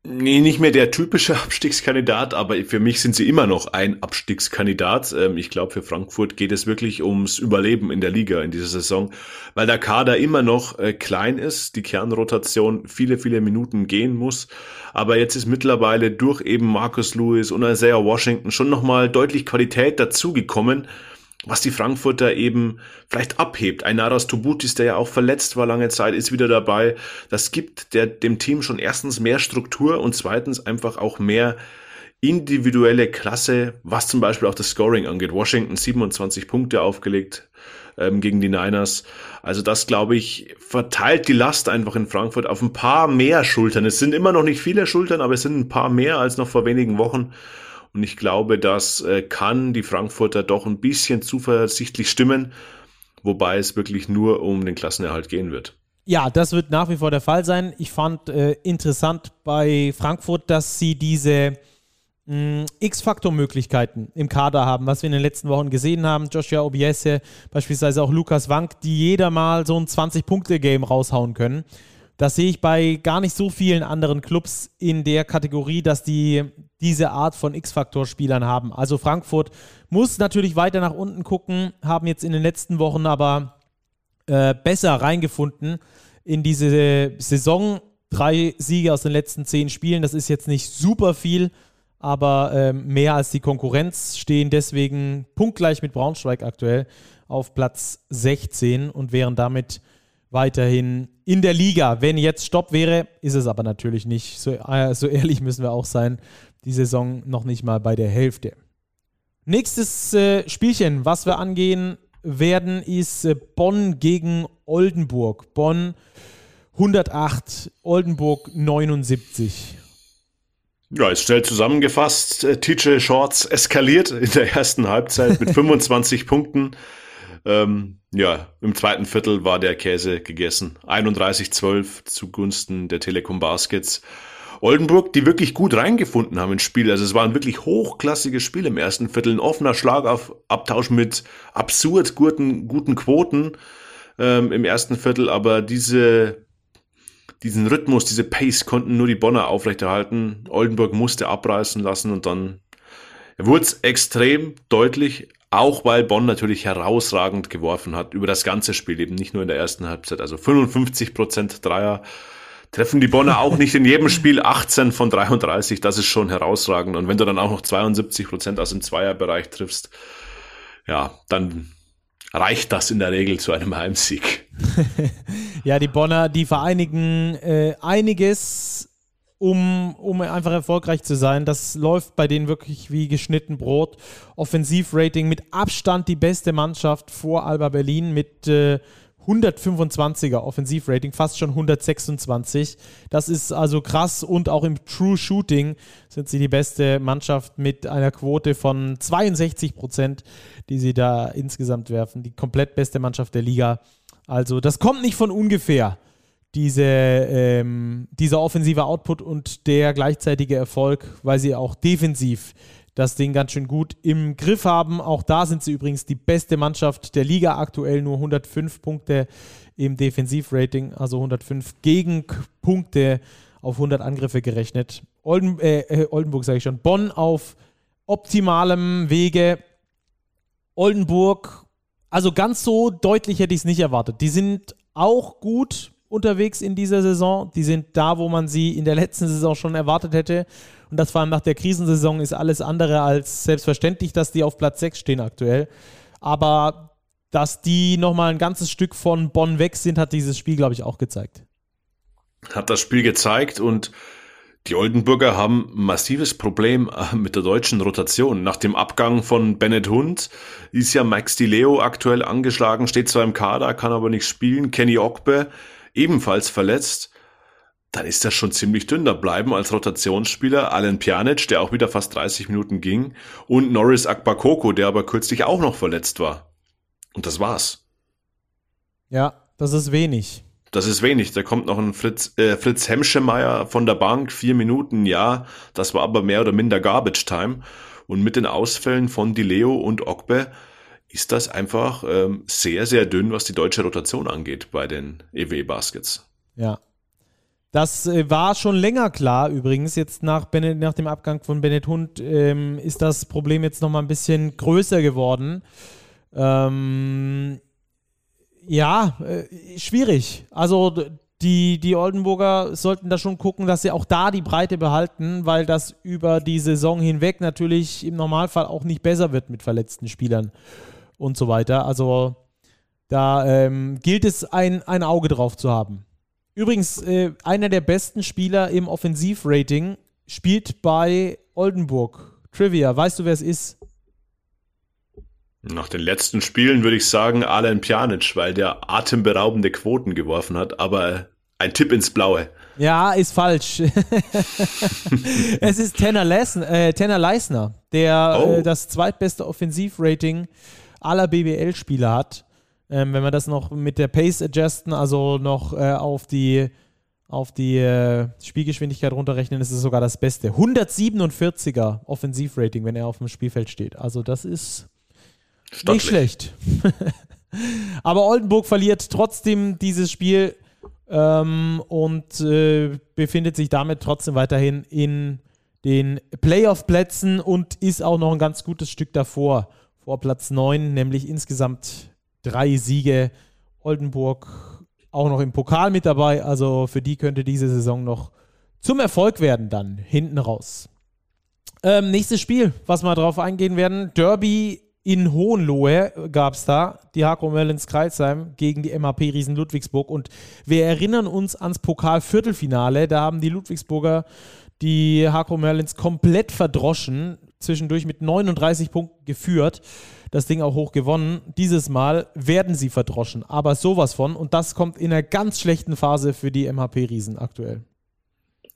Nee, nicht mehr der typische Abstiegskandidat, aber für mich sind sie immer noch ein Abstiegskandidat. Ähm, ich glaube, für Frankfurt geht es wirklich ums Überleben in der Liga in dieser Saison, weil der Kader immer noch äh, klein ist, die Kernrotation viele, viele Minuten gehen muss. Aber jetzt ist mittlerweile durch eben Marcus Lewis und Isaiah Washington schon nochmal deutlich Qualität dazugekommen was die Frankfurter eben vielleicht abhebt. Ein Naras Tubutis, der ja auch verletzt war lange Zeit, ist wieder dabei. Das gibt der, dem Team schon erstens mehr Struktur und zweitens einfach auch mehr individuelle Klasse, was zum Beispiel auch das Scoring angeht. Washington 27 Punkte aufgelegt ähm, gegen die Niners. Also das, glaube ich, verteilt die Last einfach in Frankfurt auf ein paar mehr Schultern. Es sind immer noch nicht viele Schultern, aber es sind ein paar mehr als noch vor wenigen Wochen. Und ich glaube, das äh, kann die Frankfurter doch ein bisschen zuversichtlich stimmen, wobei es wirklich nur um den Klassenerhalt gehen wird. Ja, das wird nach wie vor der Fall sein. Ich fand äh, interessant bei Frankfurt, dass sie diese mm, X-Faktor-Möglichkeiten im Kader haben, was wir in den letzten Wochen gesehen haben. Joshua Obiese, beispielsweise auch Lukas Wank, die jeder mal so ein 20-Punkte-Game raushauen können. Das sehe ich bei gar nicht so vielen anderen Clubs in der Kategorie, dass die diese Art von X-Faktor-Spielern haben. Also Frankfurt muss natürlich weiter nach unten gucken, haben jetzt in den letzten Wochen aber äh, besser reingefunden in diese Saison. Drei Siege aus den letzten zehn Spielen, das ist jetzt nicht super viel, aber äh, mehr als die Konkurrenz, stehen deswegen punktgleich mit Braunschweig aktuell auf Platz 16 und wären damit weiterhin in der Liga. Wenn jetzt Stopp wäre, ist es aber natürlich nicht. So, äh, so ehrlich müssen wir auch sein. Die Saison noch nicht mal bei der Hälfte. Nächstes äh, Spielchen, was wir angehen werden, ist äh, Bonn gegen Oldenburg. Bonn 108, Oldenburg 79. Ja, ist schnell zusammengefasst. Äh, TJ Shorts eskaliert in der ersten Halbzeit mit 25 Punkten. Ähm, ja, im zweiten Viertel war der Käse gegessen. 31-12 zugunsten der Telekom Baskets. Oldenburg, die wirklich gut reingefunden haben ins Spiel. Also es war ein wirklich hochklassiges Spiel im ersten Viertel. Ein offener Schlag auf Abtausch mit absurd guten, guten Quoten ähm, im ersten Viertel. Aber diese, diesen Rhythmus, diese Pace konnten nur die Bonner aufrechterhalten. Oldenburg musste abreißen lassen und dann wurde es extrem deutlich auch weil Bonn natürlich herausragend geworfen hat über das ganze Spiel, eben nicht nur in der ersten Halbzeit. Also 55 Prozent Dreier treffen die Bonner auch nicht in jedem Spiel 18 von 33. Das ist schon herausragend. Und wenn du dann auch noch 72 Prozent aus dem Zweierbereich triffst, ja, dann reicht das in der Regel zu einem Heimsieg. ja, die Bonner, die vereinigen äh, einiges um, um einfach erfolgreich zu sein. Das läuft bei denen wirklich wie geschnitten Brot. Offensivrating mit Abstand die beste Mannschaft vor Alba Berlin mit äh, 125er Offensivrating, fast schon 126. Das ist also krass und auch im True Shooting sind sie die beste Mannschaft mit einer Quote von 62 Prozent, die sie da insgesamt werfen. Die komplett beste Mannschaft der Liga. Also das kommt nicht von ungefähr diese, ähm, dieser offensive Output und der gleichzeitige Erfolg, weil sie auch defensiv das Ding ganz schön gut im Griff haben. Auch da sind sie übrigens die beste Mannschaft der Liga aktuell, nur 105 Punkte im Defensivrating, also 105 Gegenpunkte auf 100 Angriffe gerechnet. Olden, äh, äh, Oldenburg sage ich schon, Bonn auf optimalem Wege. Oldenburg, also ganz so deutlich hätte ich es nicht erwartet. Die sind auch gut, unterwegs in dieser Saison. Die sind da, wo man sie in der letzten Saison schon erwartet hätte. Und das vor allem nach der Krisensaison ist alles andere als selbstverständlich, dass die auf Platz 6 stehen aktuell. Aber dass die nochmal ein ganzes Stück von Bonn weg sind, hat dieses Spiel, glaube ich, auch gezeigt. Hat das Spiel gezeigt und die Oldenburger haben ein massives Problem äh, mit der deutschen Rotation. Nach dem Abgang von Bennett Hund ist ja Max Di Leo aktuell angeschlagen, steht zwar im Kader, kann aber nicht spielen. Kenny Ogbe ebenfalls verletzt. Dann ist das schon ziemlich dünn. Da bleiben als Rotationsspieler Alan Pjanic, der auch wieder fast 30 Minuten ging, und Norris Akbakoko, der aber kürzlich auch noch verletzt war. Und das war's. Ja, das ist wenig. Das ist wenig. Da kommt noch ein Fritz, äh, Fritz Hemschemeyer von der Bank, vier Minuten, ja. Das war aber mehr oder minder Garbage Time. Und mit den Ausfällen von Dileo und Ogbe ist das einfach ähm, sehr, sehr dünn, was die deutsche Rotation angeht bei den EW Baskets. Ja. Das äh, war schon länger klar übrigens. Jetzt nach, Bennett, nach dem Abgang von Bennett Hund ähm, ist das Problem jetzt nochmal ein bisschen größer geworden. Ähm, ja, äh, schwierig. Also die, die Oldenburger sollten da schon gucken, dass sie auch da die Breite behalten, weil das über die Saison hinweg natürlich im Normalfall auch nicht besser wird mit verletzten Spielern und so weiter. Also da ähm, gilt es, ein, ein Auge drauf zu haben. Übrigens, äh, einer der besten Spieler im Offensivrating spielt bei Oldenburg. Trivia, weißt du, wer es ist? Nach den letzten Spielen würde ich sagen Alan Pjanic, weil der atemberaubende Quoten geworfen hat, aber ein Tipp ins Blaue. Ja, ist falsch. es ist Tanner, Leisner, äh, Tanner Leisner, der oh. äh, das zweitbeste Offensivrating aller BBL-Spieler hat. Ähm, wenn wir das noch mit der Pace adjusten, also noch äh, auf die, auf die äh, Spielgeschwindigkeit runterrechnen, ist es sogar das Beste. 147er Offensivrating, wenn er auf dem Spielfeld steht. Also das ist Stattlich. Nicht schlecht. Aber Oldenburg verliert trotzdem dieses Spiel ähm, und äh, befindet sich damit trotzdem weiterhin in den Playoff-Plätzen und ist auch noch ein ganz gutes Stück davor, vor Platz 9, nämlich insgesamt drei Siege. Oldenburg auch noch im Pokal mit dabei, also für die könnte diese Saison noch zum Erfolg werden dann hinten raus. Ähm, nächstes Spiel, was wir drauf eingehen werden, Derby in Hohenlohe gab es da die Hakro Merlins Kreisheim gegen die MHP Riesen Ludwigsburg. Und wir erinnern uns ans Pokal-Viertelfinale. Da haben die Ludwigsburger die Hakro Merlins komplett verdroschen, zwischendurch mit 39 Punkten geführt, das Ding auch hoch gewonnen. Dieses Mal werden sie verdroschen, aber sowas von. Und das kommt in einer ganz schlechten Phase für die MHP Riesen aktuell.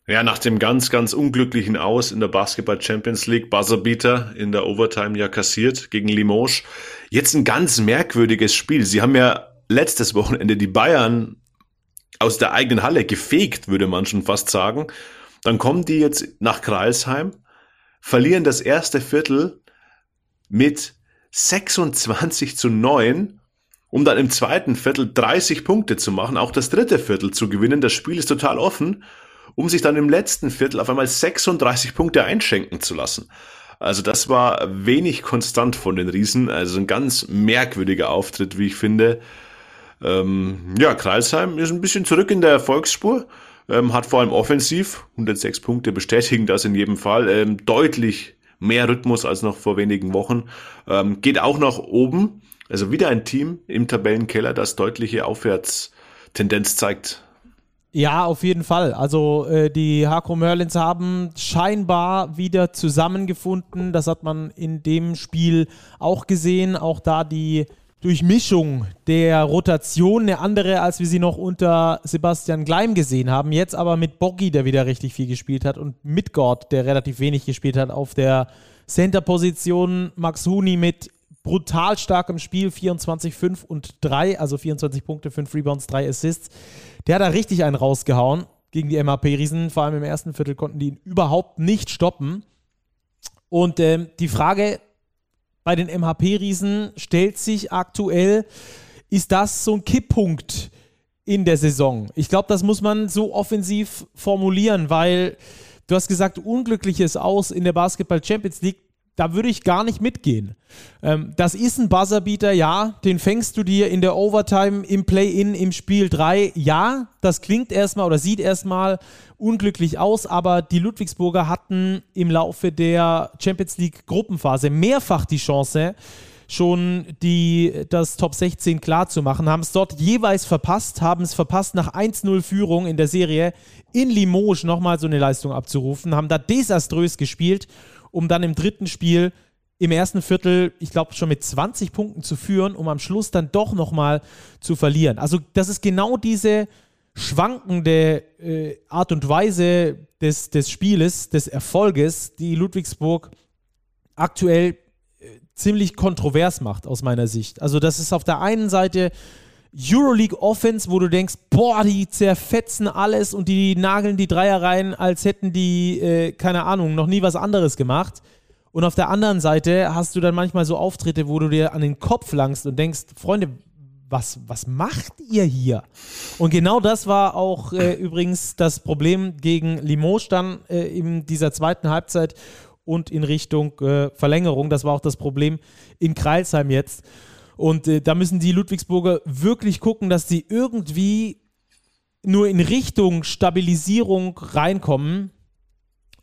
Ja, nach dem ganz, ganz unglücklichen Aus in der Basketball Champions League, Buzzerbeater in der Overtime ja kassiert gegen Limoges. Jetzt ein ganz merkwürdiges Spiel. Sie haben ja letztes Wochenende die Bayern aus der eigenen Halle gefegt, würde man schon fast sagen. Dann kommen die jetzt nach Kreisheim, verlieren das erste Viertel mit 26 zu 9, um dann im zweiten Viertel 30 Punkte zu machen, auch das dritte Viertel zu gewinnen. Das Spiel ist total offen um sich dann im letzten Viertel auf einmal 36 Punkte einschenken zu lassen. Also das war wenig konstant von den Riesen, also ein ganz merkwürdiger Auftritt, wie ich finde. Ähm, ja, Kreisheim ist ein bisschen zurück in der Erfolgsspur, ähm, hat vor allem offensiv, 106 Punkte bestätigen das in jedem Fall, ähm, deutlich mehr Rhythmus als noch vor wenigen Wochen, ähm, geht auch nach oben, also wieder ein Team im Tabellenkeller, das deutliche Aufwärtstendenz zeigt. Ja, auf jeden Fall. Also äh, die Hakro Merlins haben scheinbar wieder zusammengefunden. Das hat man in dem Spiel auch gesehen. Auch da die Durchmischung der Rotation eine andere, als wir sie noch unter Sebastian Gleim gesehen haben. Jetzt aber mit Boggy, der wieder richtig viel gespielt hat und mit Gord, der relativ wenig gespielt hat auf der Center-Position. Max Huni mit brutal starkem Spiel, 24, 5 und 3, also 24 Punkte, 5 Rebounds, 3 Assists. Der hat da richtig einen rausgehauen gegen die MHP-Riesen. Vor allem im ersten Viertel konnten die ihn überhaupt nicht stoppen. Und ähm, die Frage bei den MHP-Riesen stellt sich aktuell, ist das so ein Kipppunkt in der Saison? Ich glaube, das muss man so offensiv formulieren, weil du hast gesagt, unglückliches Aus in der Basketball Champions League da würde ich gar nicht mitgehen. Ähm, das ist ein Buzzerbeater, ja. Den fängst du dir in der Overtime, im Play-In, im Spiel 3. Ja, das klingt erstmal oder sieht erstmal unglücklich aus, aber die Ludwigsburger hatten im Laufe der Champions League Gruppenphase mehrfach die Chance, schon die, das Top 16 klar zu machen, haben es dort jeweils verpasst, haben es verpasst, nach 1-0 Führung in der Serie in Limoges nochmal so eine Leistung abzurufen, haben da desaströs gespielt, um dann im dritten Spiel im ersten Viertel, ich glaube, schon mit 20 Punkten zu führen, um am Schluss dann doch nochmal zu verlieren. Also das ist genau diese schwankende äh, Art und Weise des, des Spieles, des Erfolges, die Ludwigsburg aktuell äh, ziemlich kontrovers macht, aus meiner Sicht. Also das ist auf der einen Seite Euroleague Offense, wo du denkst, boah, die zerfetzen alles und die nageln die Dreier rein, als hätten die, äh, keine Ahnung, noch nie was anderes gemacht. Und auf der anderen Seite hast du dann manchmal so Auftritte, wo du dir an den Kopf langst und denkst, Freunde, was, was macht ihr hier? Und genau das war auch äh, übrigens das Problem gegen Limoges dann äh, in dieser zweiten Halbzeit und in Richtung äh, Verlängerung. Das war auch das Problem in Kreilsheim jetzt. Und äh, da müssen die Ludwigsburger wirklich gucken, dass sie irgendwie nur in Richtung Stabilisierung reinkommen,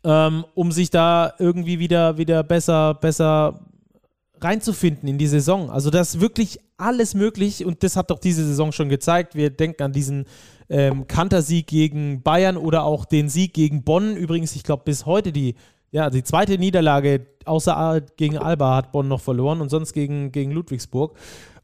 ähm, um sich da irgendwie wieder, wieder besser, besser reinzufinden in die Saison. Also das ist wirklich alles möglich und das hat doch diese Saison schon gezeigt. Wir denken an diesen ähm, Kantersieg gegen Bayern oder auch den Sieg gegen Bonn. Übrigens, ich glaube, bis heute die, ja, die zweite Niederlage außer gegen Alba hat Bonn noch verloren und sonst gegen, gegen Ludwigsburg.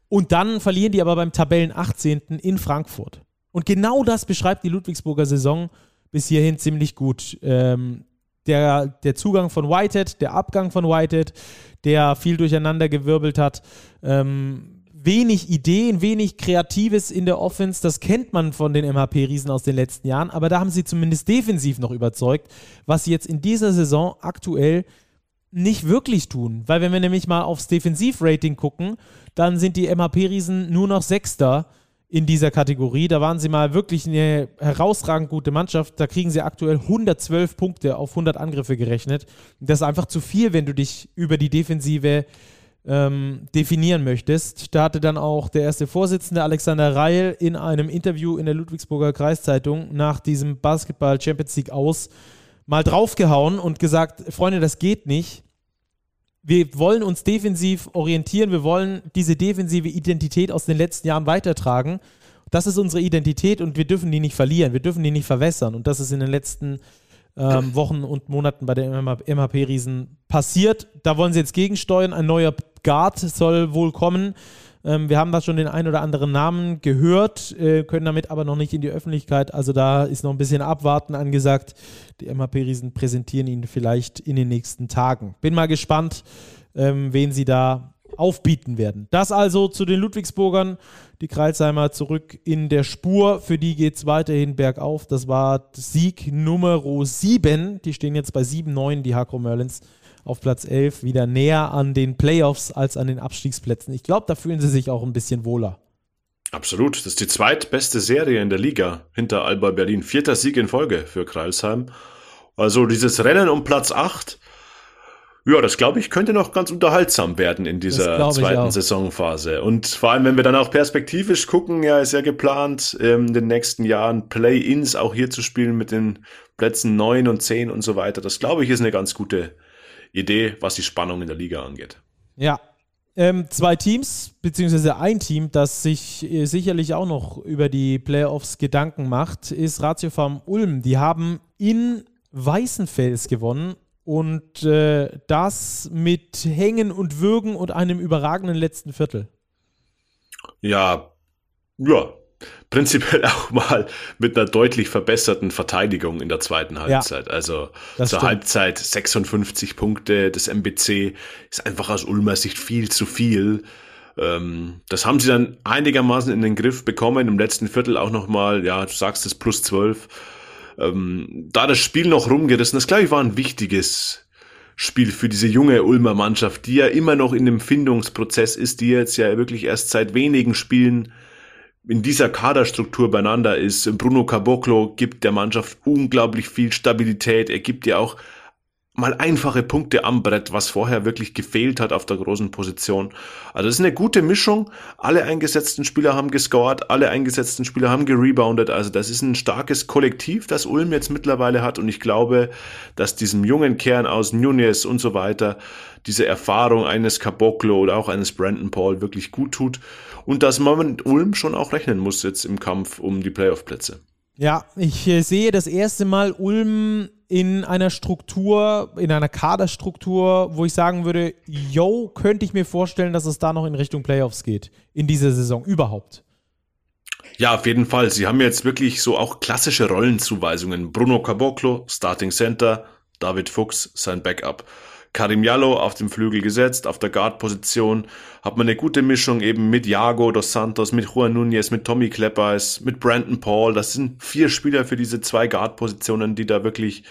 Und dann verlieren die aber beim Tabellen 18. in Frankfurt. Und genau das beschreibt die Ludwigsburger Saison bis hierhin ziemlich gut. Ähm, der, der Zugang von Whitehead, der Abgang von Whitehead, der viel durcheinander gewirbelt hat. Ähm, wenig Ideen, wenig Kreatives in der Offense. Das kennt man von den MHP-Riesen aus den letzten Jahren, aber da haben sie zumindest defensiv noch überzeugt, was sie jetzt in dieser Saison aktuell nicht wirklich tun. Weil wenn wir nämlich mal aufs Defensivrating gucken, dann sind die MHP-Riesen nur noch Sechster in dieser Kategorie. Da waren sie mal wirklich eine herausragend gute Mannschaft. Da kriegen sie aktuell 112 Punkte auf 100 Angriffe gerechnet. Das ist einfach zu viel, wenn du dich über die Defensive ähm, definieren möchtest. Da hatte dann auch der erste Vorsitzende Alexander Reil in einem Interview in der Ludwigsburger Kreiszeitung nach diesem Basketball Champions League aus mal draufgehauen und gesagt, Freunde, das geht nicht wir wollen uns defensiv orientieren, wir wollen diese defensive Identität aus den letzten Jahren weitertragen. Das ist unsere Identität und wir dürfen die nicht verlieren, wir dürfen die nicht verwässern. Und das ist in den letzten ähm, Wochen und Monaten bei der MHP-Riesen passiert. Da wollen sie jetzt gegensteuern. Ein neuer Guard soll wohl kommen. Ähm, wir haben da schon den ein oder anderen Namen gehört, äh, können damit aber noch nicht in die Öffentlichkeit. Also da ist noch ein bisschen Abwarten angesagt. Die MHP-Riesen präsentieren ihn vielleicht in den nächsten Tagen. Bin mal gespannt, ähm, wen sie da aufbieten werden. Das also zu den Ludwigsburgern. Die Kreilsheimer zurück in der Spur. Für die geht es weiterhin bergauf. Das war Sieg Nummer 7. Die stehen jetzt bei 7-9, die Hakro Merlins auf Platz 11 wieder näher an den Playoffs als an den Abstiegsplätzen. Ich glaube, da fühlen sie sich auch ein bisschen wohler. Absolut. Das ist die zweitbeste Serie in der Liga hinter Alba Berlin. Vierter Sieg in Folge für Kreilsheim. Also dieses Rennen um Platz 8, ja, das glaube ich, könnte noch ganz unterhaltsam werden in dieser zweiten Saisonphase. Und vor allem, wenn wir dann auch perspektivisch gucken, ja, ist ja geplant, ähm, in den nächsten Jahren Play-Ins auch hier zu spielen mit den Plätzen 9 und 10 und so weiter. Das glaube ich ist eine ganz gute Idee, was die Spannung in der Liga angeht. Ja. Ähm, zwei Teams, beziehungsweise ein Team, das sich äh, sicherlich auch noch über die Playoffs Gedanken macht, ist Ratio Farm Ulm. Die haben in Weißenfels gewonnen und äh, das mit Hängen und Würgen und einem überragenden letzten Viertel. Ja, ja, prinzipiell auch mal mit einer deutlich verbesserten Verteidigung in der zweiten Halbzeit. Ja, also zur stimmt. Halbzeit 56 Punkte, das MBC ist einfach aus Ulmer Sicht viel zu viel. Ähm, das haben sie dann einigermaßen in den Griff bekommen, im letzten Viertel auch nochmal, ja, du sagst es, plus 12. Ähm, da das Spiel noch rumgerissen, das glaube ich war ein wichtiges Spiel für diese junge Ulmer Mannschaft, die ja immer noch in dem Findungsprozess ist, die jetzt ja wirklich erst seit wenigen Spielen in dieser Kaderstruktur beieinander ist. Bruno Caboclo gibt der Mannschaft unglaublich viel Stabilität. Er gibt ja auch mal einfache Punkte am Brett, was vorher wirklich gefehlt hat auf der großen Position. Also es ist eine gute Mischung. Alle eingesetzten Spieler haben gescored, alle eingesetzten Spieler haben gereboundet. Also das ist ein starkes Kollektiv, das Ulm jetzt mittlerweile hat. Und ich glaube, dass diesem jungen Kern aus Nunez und so weiter diese Erfahrung eines Caboclo oder auch eines Brandon Paul wirklich gut tut. Und dass man mit Ulm schon auch rechnen muss jetzt im Kampf um die Playoff-Plätze. Ja, ich äh, sehe das erste Mal Ulm in einer Struktur, in einer Kaderstruktur, wo ich sagen würde, yo, könnte ich mir vorstellen, dass es da noch in Richtung Playoffs geht, in dieser Saison überhaupt. Ja, auf jeden Fall. Sie haben jetzt wirklich so auch klassische Rollenzuweisungen. Bruno Caboclo, Starting Center, David Fuchs, sein Backup. Karim Jallo auf dem Flügel gesetzt, auf der Guard-Position. Hat man eine gute Mischung eben mit Jago dos Santos, mit Juan Nunez, mit Tommy Kleppers, mit Brandon Paul. Das sind vier Spieler für diese zwei Guard-Positionen, die da wirklich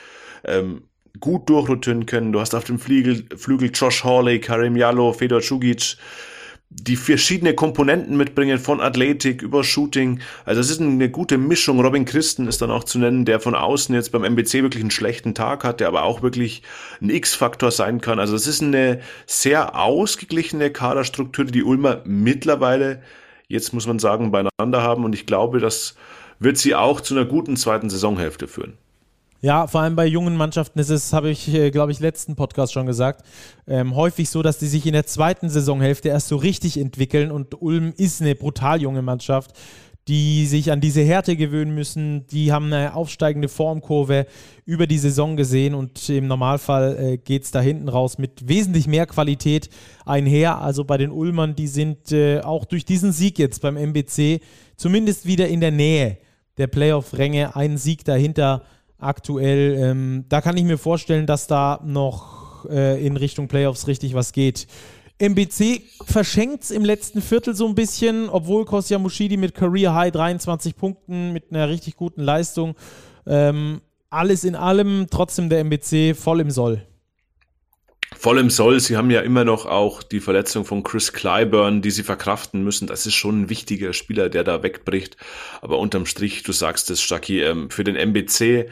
ähm, gut durchrotieren können. Du hast auf dem Flügel, Flügel Josh Hawley, Karim Jallo, Fedor Cugic, die verschiedene Komponenten mitbringen, von Athletik über Shooting. Also es ist eine gute Mischung. Robin Christen ist dann auch zu nennen, der von außen jetzt beim MBC wirklich einen schlechten Tag hat, der aber auch wirklich ein X-Faktor sein kann. Also es ist eine sehr ausgeglichene Kaderstruktur, die die Ulmer mittlerweile, jetzt muss man sagen, beieinander haben. Und ich glaube, das wird sie auch zu einer guten zweiten Saisonhälfte führen. Ja, vor allem bei jungen Mannschaften ist es, habe ich, äh, glaube ich, letzten Podcast schon gesagt, ähm, häufig so, dass die sich in der zweiten Saisonhälfte erst so richtig entwickeln und Ulm ist eine brutal junge Mannschaft, die sich an diese Härte gewöhnen müssen. Die haben eine aufsteigende Formkurve über die Saison gesehen und im Normalfall äh, geht es da hinten raus mit wesentlich mehr Qualität einher. Also bei den Ulmern, die sind äh, auch durch diesen Sieg jetzt beim MBC zumindest wieder in der Nähe der Playoff-Ränge. Ein Sieg dahinter aktuell. Ähm, da kann ich mir vorstellen, dass da noch äh, in Richtung Playoffs richtig was geht. MBC verschenkt es im letzten Viertel so ein bisschen, obwohl Kostia Mushidi mit Career High 23 Punkten mit einer richtig guten Leistung. Ähm, alles in allem trotzdem der MBC voll im Soll. Voll im Soll. Sie haben ja immer noch auch die Verletzung von Chris Clyburn, die sie verkraften müssen. Das ist schon ein wichtiger Spieler, der da wegbricht. Aber unterm Strich, du sagst es, Stucky, ähm, für den MBC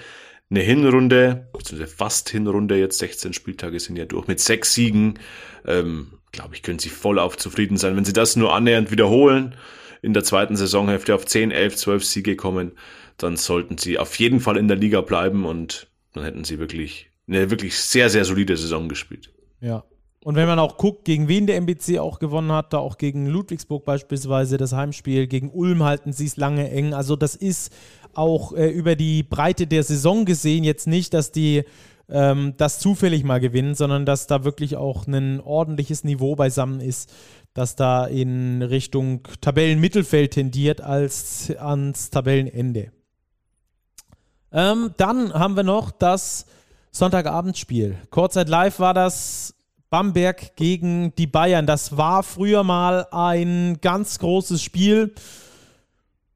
eine Hinrunde, beziehungsweise fast Hinrunde, jetzt 16 Spieltage sind ja durch, mit sechs Siegen, ähm, glaube ich, können sie voll auf zufrieden sein. Wenn sie das nur annähernd wiederholen, in der zweiten Saisonhälfte auf 10, 11, 12 Siege kommen, dann sollten sie auf jeden Fall in der Liga bleiben und dann hätten sie wirklich eine wirklich sehr, sehr solide Saison gespielt. Ja. Und wenn man auch guckt, gegen wen der MBC auch gewonnen hat, da auch gegen Ludwigsburg beispielsweise das Heimspiel, gegen Ulm halten sie es lange eng. Also das ist auch äh, über die Breite der Saison gesehen jetzt nicht, dass die ähm, das zufällig mal gewinnen, sondern dass da wirklich auch ein ordentliches Niveau beisammen ist, das da in Richtung Tabellenmittelfeld tendiert als ans Tabellenende. Ähm, dann haben wir noch das Sonntagabendspiel. Kurzzeit live war das Bamberg gegen die Bayern. Das war früher mal ein ganz großes Spiel.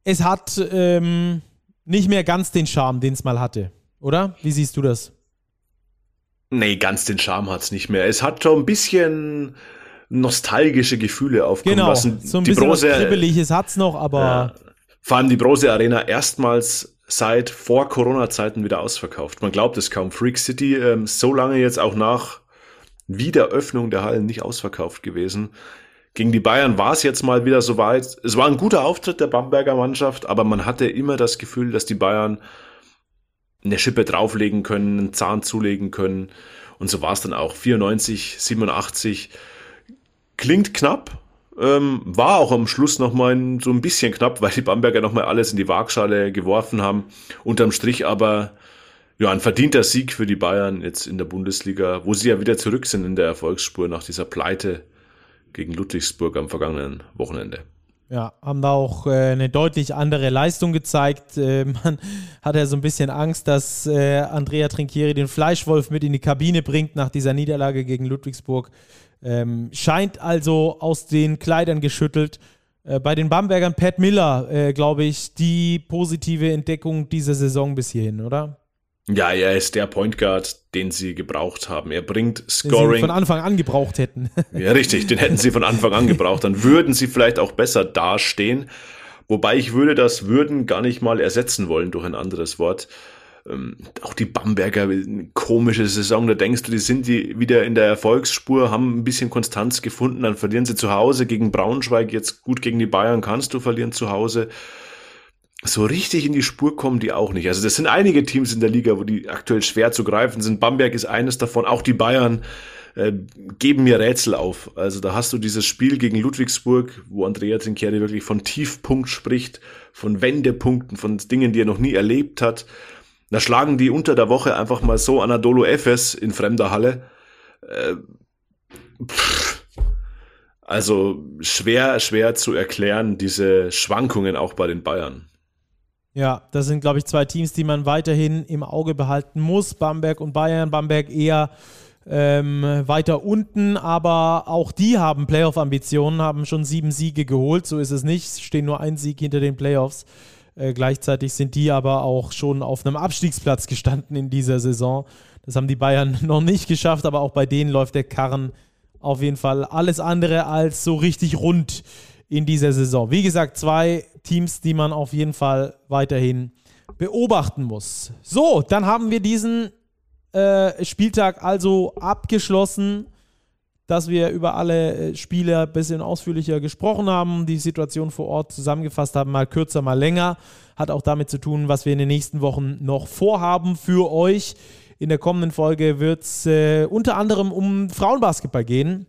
Es hat ähm, nicht mehr ganz den Charme, den es mal hatte, oder? Wie siehst du das? Nee, ganz den Charme hat es nicht mehr. Es hat schon ein bisschen nostalgische Gefühle aufkommen genau, lassen. So ein die bisschen Brose, Kribbeliges hat es noch, aber. Ja, vor allem die Brose Arena erstmals seit vor Corona-Zeiten wieder ausverkauft. Man glaubt es kaum. Freak City ähm, so lange jetzt auch nach Wiederöffnung der Hallen nicht ausverkauft gewesen. Gegen die Bayern war es jetzt mal wieder soweit. Es war ein guter Auftritt der Bamberger Mannschaft, aber man hatte immer das Gefühl, dass die Bayern eine Schippe drauflegen können, einen Zahn zulegen können. Und so war es dann auch. 94, 87. Klingt knapp, ähm, war auch am Schluss nochmal so ein bisschen knapp, weil die Bamberger nochmal alles in die Waagschale geworfen haben. Unterm Strich aber ja, ein verdienter Sieg für die Bayern jetzt in der Bundesliga, wo sie ja wieder zurück sind in der Erfolgsspur nach dieser Pleite gegen Ludwigsburg am vergangenen Wochenende. Ja, haben da auch äh, eine deutlich andere Leistung gezeigt. Äh, man hat ja so ein bisschen Angst, dass äh, Andrea Trinchieri den Fleischwolf mit in die Kabine bringt nach dieser Niederlage gegen Ludwigsburg. Ähm, scheint also aus den Kleidern geschüttelt. Äh, bei den Bambergern Pat Miller, äh, glaube ich, die positive Entdeckung dieser Saison bis hierhin, oder? Ja, er ist der Point Guard, den sie gebraucht haben. Er bringt Scoring. Den sie von Anfang an gebraucht hätten. ja, richtig, den hätten sie von Anfang an gebraucht. Dann würden sie vielleicht auch besser dastehen. Wobei ich würde das würden gar nicht mal ersetzen wollen durch ein anderes Wort. Ähm, auch die Bamberger, komische Saison, da denkst du, die sind die wieder in der Erfolgsspur, haben ein bisschen Konstanz gefunden, dann verlieren sie zu Hause gegen Braunschweig, jetzt gut gegen die Bayern kannst du verlieren zu Hause. So richtig in die Spur kommen die auch nicht. Also das sind einige Teams in der Liga, wo die aktuell schwer zu greifen sind. Bamberg ist eines davon, auch die Bayern äh, geben mir Rätsel auf. Also da hast du dieses Spiel gegen Ludwigsburg, wo Andrea Trinchieri wirklich von Tiefpunkt spricht, von Wendepunkten, von Dingen, die er noch nie erlebt hat. Da schlagen die unter der Woche einfach mal so Anadolu Efes in fremder Halle. Äh, also schwer, schwer zu erklären, diese Schwankungen auch bei den Bayern. Ja, das sind, glaube ich, zwei Teams, die man weiterhin im Auge behalten muss. Bamberg und Bayern. Bamberg eher ähm, weiter unten, aber auch die haben Playoff-Ambitionen, haben schon sieben Siege geholt. So ist es nicht. Stehen nur ein Sieg hinter den Playoffs. Äh, gleichzeitig sind die aber auch schon auf einem Abstiegsplatz gestanden in dieser Saison. Das haben die Bayern noch nicht geschafft, aber auch bei denen läuft der Karren auf jeden Fall alles andere als so richtig rund in dieser Saison. Wie gesagt, zwei Teams, die man auf jeden Fall weiterhin beobachten muss. So, dann haben wir diesen äh, Spieltag also abgeschlossen, dass wir über alle äh, Spiele ein bisschen ausführlicher gesprochen haben, die Situation vor Ort zusammengefasst haben, mal kürzer, mal länger. Hat auch damit zu tun, was wir in den nächsten Wochen noch vorhaben für euch. In der kommenden Folge wird es äh, unter anderem um Frauenbasketball gehen.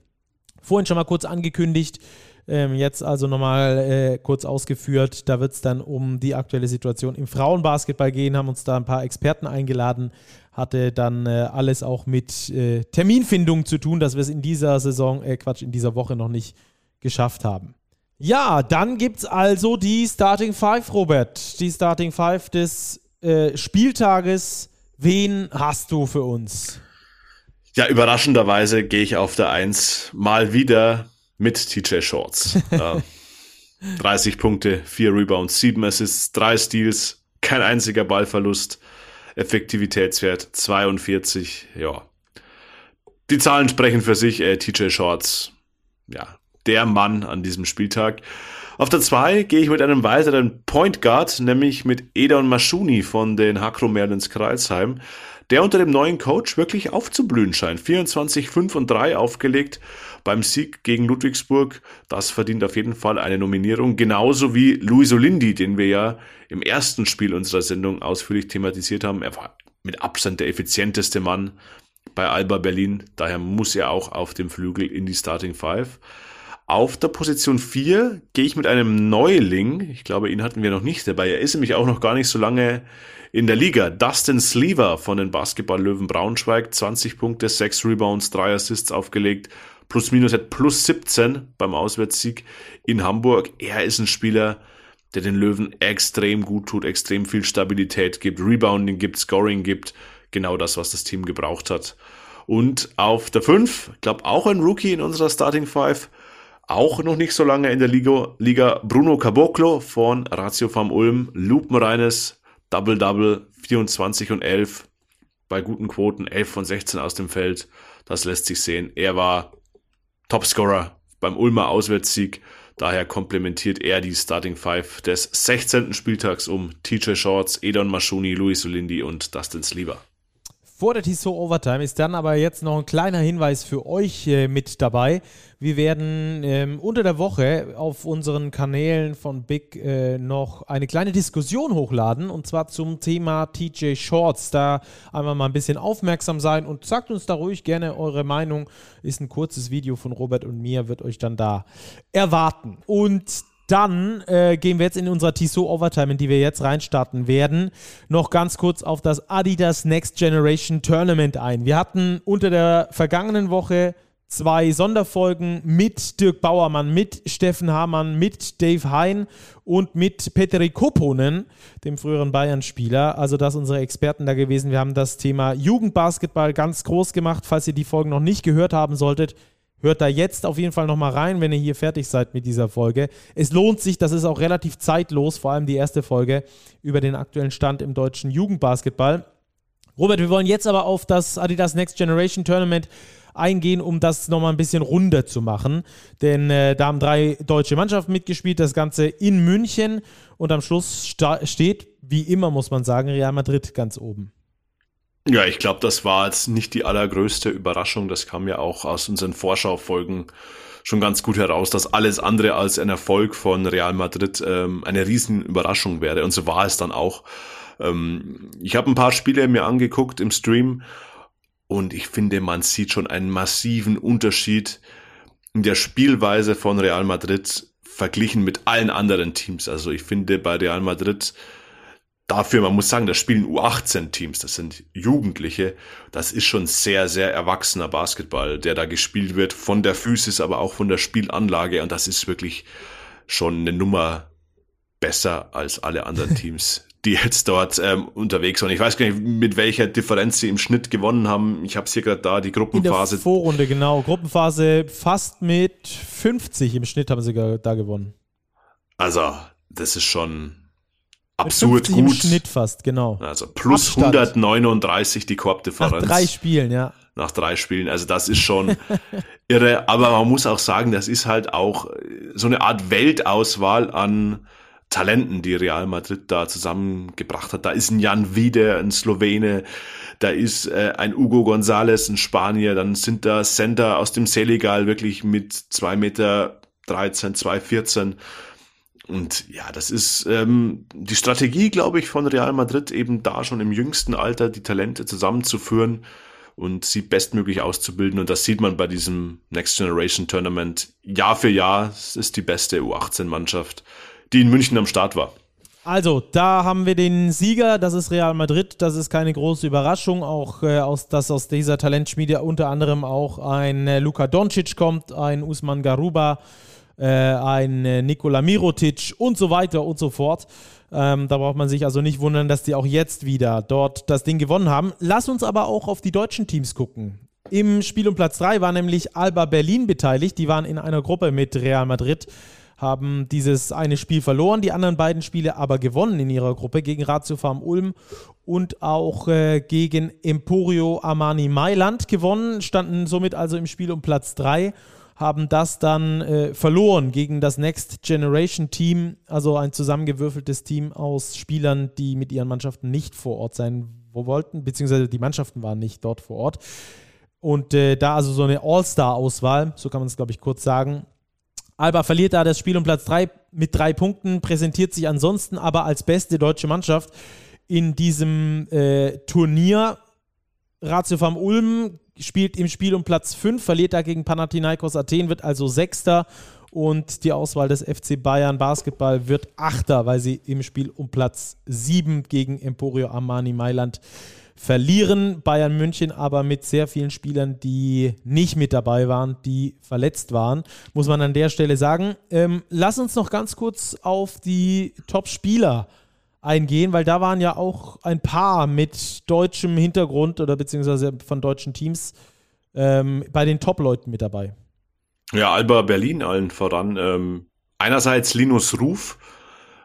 Vorhin schon mal kurz angekündigt. Ähm, jetzt also nochmal äh, kurz ausgeführt. Da wird es dann um die aktuelle Situation im Frauenbasketball gehen, haben uns da ein paar Experten eingeladen, hatte dann äh, alles auch mit äh, Terminfindung zu tun, dass wir es in dieser Saison, äh, Quatsch, in dieser Woche noch nicht geschafft haben. Ja, dann gibt es also die Starting Five, Robert. Die Starting Five des äh, Spieltages. Wen hast du für uns? Ja, überraschenderweise gehe ich auf der Eins mal wieder mit TJ Shorts. äh, 30 Punkte, 4 Rebounds, 7 Assists, 3 Steals, kein einziger Ballverlust, Effektivitätswert 42, ja. Die Zahlen sprechen für sich, äh, TJ Shorts, ja, der Mann an diesem Spieltag. Auf der 2 gehe ich mit einem weiteren Point Guard, nämlich mit Edon Maschuni von den Hakro Merlins Kreilsheim der unter dem neuen Coach wirklich aufzublühen scheint. 24, 5 und 3 aufgelegt beim Sieg gegen Ludwigsburg. Das verdient auf jeden Fall eine Nominierung. Genauso wie Luis Olindi, den wir ja im ersten Spiel unserer Sendung ausführlich thematisiert haben. Er war mit Abstand der effizienteste Mann bei Alba Berlin. Daher muss er auch auf dem Flügel in die Starting Five. Auf der Position 4 gehe ich mit einem Neuling. Ich glaube, ihn hatten wir noch nicht dabei. Er ist nämlich auch noch gar nicht so lange in der Liga. Dustin Sleever von den Basketball-Löwen Braunschweig. 20 Punkte, 6 Rebounds, 3 Assists aufgelegt. Plus minus hat plus 17 beim Auswärtssieg in Hamburg. Er ist ein Spieler, der den Löwen extrem gut tut, extrem viel Stabilität gibt, Rebounding gibt, Scoring gibt. Genau das, was das Team gebraucht hat. Und auf der 5, ich glaube auch ein Rookie in unserer Starting 5, auch noch nicht so lange in der Liga, Liga Bruno Caboclo von Ratio Farm Ulm, lupenreines Double-Double, 24 und 11 bei guten Quoten, 11 von 16 aus dem Feld. Das lässt sich sehen. Er war Topscorer beim Ulmer Auswärtssieg. Daher komplementiert er die Starting Five des 16. Spieltags um TJ Shorts, Edon Maschuni, Luis Olindi und Dustin Sleever. Vor der Tissot Overtime ist dann aber jetzt noch ein kleiner Hinweis für euch äh, mit dabei. Wir werden ähm, unter der Woche auf unseren Kanälen von Big äh, noch eine kleine Diskussion hochladen und zwar zum Thema TJ Shorts. Da einmal mal ein bisschen aufmerksam sein und sagt uns da ruhig gerne eure Meinung. Ist ein kurzes Video von Robert und mir, wird euch dann da erwarten. Und dann äh, gehen wir jetzt in unserer Tissot Overtime, in die wir jetzt reinstarten werden, noch ganz kurz auf das Adidas Next Generation Tournament ein. Wir hatten unter der vergangenen Woche zwei Sonderfolgen mit Dirk Bauermann, mit Steffen Hamann, mit Dave Hein und mit Petri Koponen, dem früheren Bayern-Spieler. Also das unsere Experten da gewesen. Wir haben das Thema Jugendbasketball ganz groß gemacht. Falls ihr die Folgen noch nicht gehört haben solltet, Hört da jetzt auf jeden Fall nochmal rein, wenn ihr hier fertig seid mit dieser Folge. Es lohnt sich, das ist auch relativ zeitlos, vor allem die erste Folge über den aktuellen Stand im deutschen Jugendbasketball. Robert, wir wollen jetzt aber auf das Adidas Next Generation Tournament eingehen, um das nochmal ein bisschen runder zu machen. Denn äh, da haben drei deutsche Mannschaften mitgespielt, das Ganze in München. Und am Schluss steht, wie immer muss man sagen, Real Madrid ganz oben. Ja, ich glaube, das war jetzt nicht die allergrößte Überraschung. Das kam ja auch aus unseren Vorschaufolgen schon ganz gut heraus, dass alles andere als ein Erfolg von Real Madrid ähm, eine riesen Überraschung wäre. Und so war es dann auch. Ähm, ich habe ein paar Spiele mir angeguckt im Stream und ich finde, man sieht schon einen massiven Unterschied in der Spielweise von Real Madrid verglichen mit allen anderen Teams. Also ich finde bei Real Madrid dafür, man muss sagen, das spielen U18-Teams, das sind Jugendliche. Das ist schon sehr, sehr erwachsener Basketball, der da gespielt wird, von der Physis, aber auch von der Spielanlage. Und das ist wirklich schon eine Nummer besser als alle anderen Teams, die jetzt dort ähm, unterwegs waren. Ich weiß gar nicht, mit welcher Differenz sie im Schnitt gewonnen haben. Ich habe es hier gerade da, die Gruppenphase. In der Vorrunde, genau. Gruppenphase fast mit 50 im Schnitt haben sie da gewonnen. Also, das ist schon absurd gut. Im Schnitt fast, genau. Also plus Abstand. 139 die Korbdifferenz. Nach drei Spielen, ja. Nach drei Spielen. Also das ist schon irre. Aber man muss auch sagen, das ist halt auch so eine Art Weltauswahl an Talenten, die Real Madrid da zusammengebracht hat. Da ist ein Jan Wiede, ein Slowene, da ist äh, ein Hugo González, ein Spanier, dann sind da Center aus dem Senegal wirklich mit zwei Meter 13, 2,14. Und ja, das ist ähm, die Strategie, glaube ich, von Real Madrid, eben da schon im jüngsten Alter die Talente zusammenzuführen und sie bestmöglich auszubilden. Und das sieht man bei diesem Next Generation Tournament Jahr für Jahr. Es ist die beste U18-Mannschaft die in München am Start war. Also, da haben wir den Sieger, das ist Real Madrid. Das ist keine große Überraschung, auch äh, aus, dass aus dieser Talentschmiede unter anderem auch ein äh, Luka Doncic kommt, ein Usman Garuba, äh, ein äh, Nikola Mirotic und so weiter und so fort. Ähm, da braucht man sich also nicht wundern, dass die auch jetzt wieder dort das Ding gewonnen haben. Lass uns aber auch auf die deutschen Teams gucken. Im Spiel um Platz 3 war nämlich Alba Berlin beteiligt. Die waren in einer Gruppe mit Real Madrid haben dieses eine Spiel verloren, die anderen beiden Spiele aber gewonnen in ihrer Gruppe gegen Ratio Farm Ulm und auch äh, gegen Emporio Armani Mailand gewonnen, standen somit also im Spiel um Platz 3 haben das dann äh, verloren gegen das Next Generation Team, also ein zusammengewürfeltes Team aus Spielern, die mit ihren Mannschaften nicht vor Ort sein wollten, beziehungsweise die Mannschaften waren nicht dort vor Ort. Und äh, da also so eine All-Star-Auswahl, so kann man es glaube ich kurz sagen, Alba verliert da das Spiel um Platz 3 mit drei Punkten, präsentiert sich ansonsten aber als beste deutsche Mannschaft in diesem äh, Turnier. Ratio vom Ulm spielt im Spiel um Platz 5, verliert da gegen Panathinaikos Athen, wird also Sechster und die Auswahl des FC Bayern Basketball wird Achter, weil sie im Spiel um Platz 7 gegen Emporio Armani Mailand verlieren. Bayern München aber mit sehr vielen Spielern, die nicht mit dabei waren, die verletzt waren, muss man an der Stelle sagen. Ähm, lass uns noch ganz kurz auf die Top-Spieler eingehen, weil da waren ja auch ein paar mit deutschem Hintergrund oder beziehungsweise von deutschen Teams ähm, bei den Top-Leuten mit dabei. Ja, Alba Berlin allen voran. Ähm, einerseits Linus Ruf,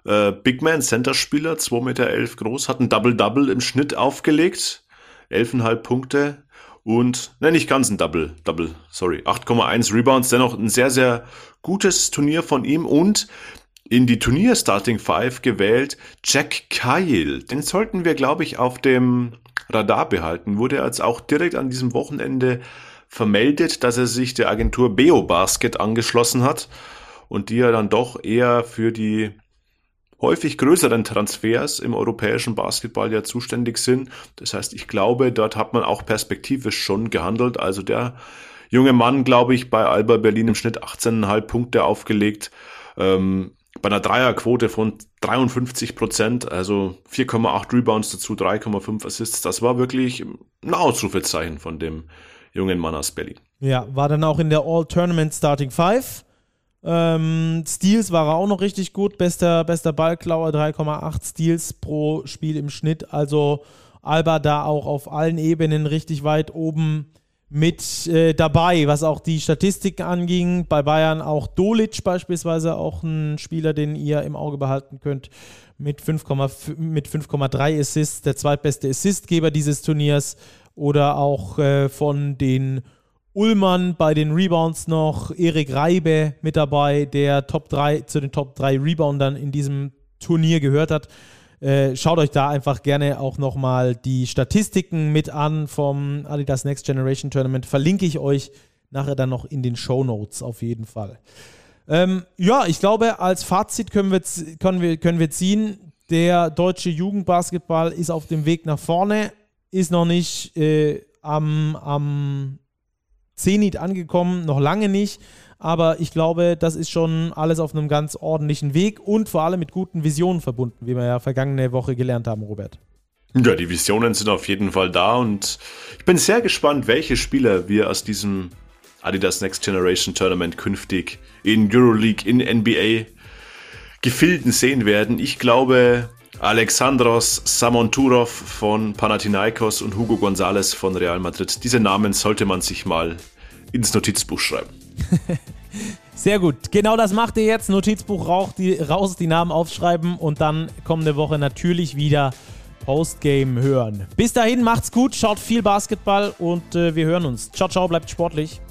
äh, Big Man, Center-Spieler, 2,11 Meter groß, hat ein Double-Double im Schnitt aufgelegt. 11,5 Punkte und, ne, nicht ganz ein Double, Double, sorry, 8,1 Rebounds, dennoch ein sehr, sehr gutes Turnier von ihm und in die Turnier Starting Five gewählt Jack Kyle. Den sollten wir, glaube ich, auf dem Radar behalten. Wurde jetzt auch direkt an diesem Wochenende vermeldet, dass er sich der Agentur Beo Basket angeschlossen hat und die ja dann doch eher für die häufig größeren Transfers im europäischen Basketball ja zuständig sind. Das heißt, ich glaube, dort hat man auch perspektivisch schon gehandelt. Also der junge Mann, glaube ich, bei Alba Berlin im Schnitt 18,5 Punkte aufgelegt. Ähm, bei einer Dreierquote von 53 Prozent, also 4,8 Rebounds dazu, 3,5 Assists. Das war wirklich ein Ausrufezeichen von dem jungen Mann aus Berlin. Ja, war dann auch in der All-Tournament Starting Five. Ähm, Steals war er auch noch richtig gut. Bester, bester Ballklauer, 3,8 Steals pro Spiel im Schnitt. Also Alba da auch auf allen Ebenen richtig weit oben mit äh, dabei, was auch die Statistiken anging. Bei Bayern auch Dolic beispielsweise, auch ein Spieler, den ihr im Auge behalten könnt, mit 5,3 Assists, der zweitbeste Assistgeber dieses Turniers. Oder auch äh, von den Ullmann bei den Rebounds noch, Erik Reibe mit dabei, der Top 3 zu den Top 3 Reboundern in diesem Turnier gehört hat. Äh, schaut euch da einfach gerne auch nochmal die Statistiken mit an vom Adidas Next Generation Tournament. Verlinke ich euch nachher dann noch in den Show Notes auf jeden Fall. Ähm, ja, ich glaube, als Fazit können wir, können, wir, können wir ziehen, der deutsche Jugendbasketball ist auf dem Weg nach vorne, ist noch nicht äh, am, am Zenit angekommen, noch lange nicht. Aber ich glaube, das ist schon alles auf einem ganz ordentlichen Weg und vor allem mit guten Visionen verbunden, wie wir ja vergangene Woche gelernt haben, Robert. Ja, die Visionen sind auf jeden Fall da und ich bin sehr gespannt, welche Spieler wir aus diesem Adidas Next Generation Tournament künftig in Euroleague, in NBA Gefilden sehen werden. Ich glaube, Alexandros Samonturov von Panathinaikos und Hugo González von Real Madrid. Diese Namen sollte man sich mal ins Notizbuch schreiben. Sehr gut. Genau das macht ihr jetzt. Notizbuch rauch, die, raus, die Namen aufschreiben und dann kommende Woche natürlich wieder Postgame hören. Bis dahin, macht's gut, schaut viel Basketball und äh, wir hören uns. Ciao, ciao, bleibt sportlich.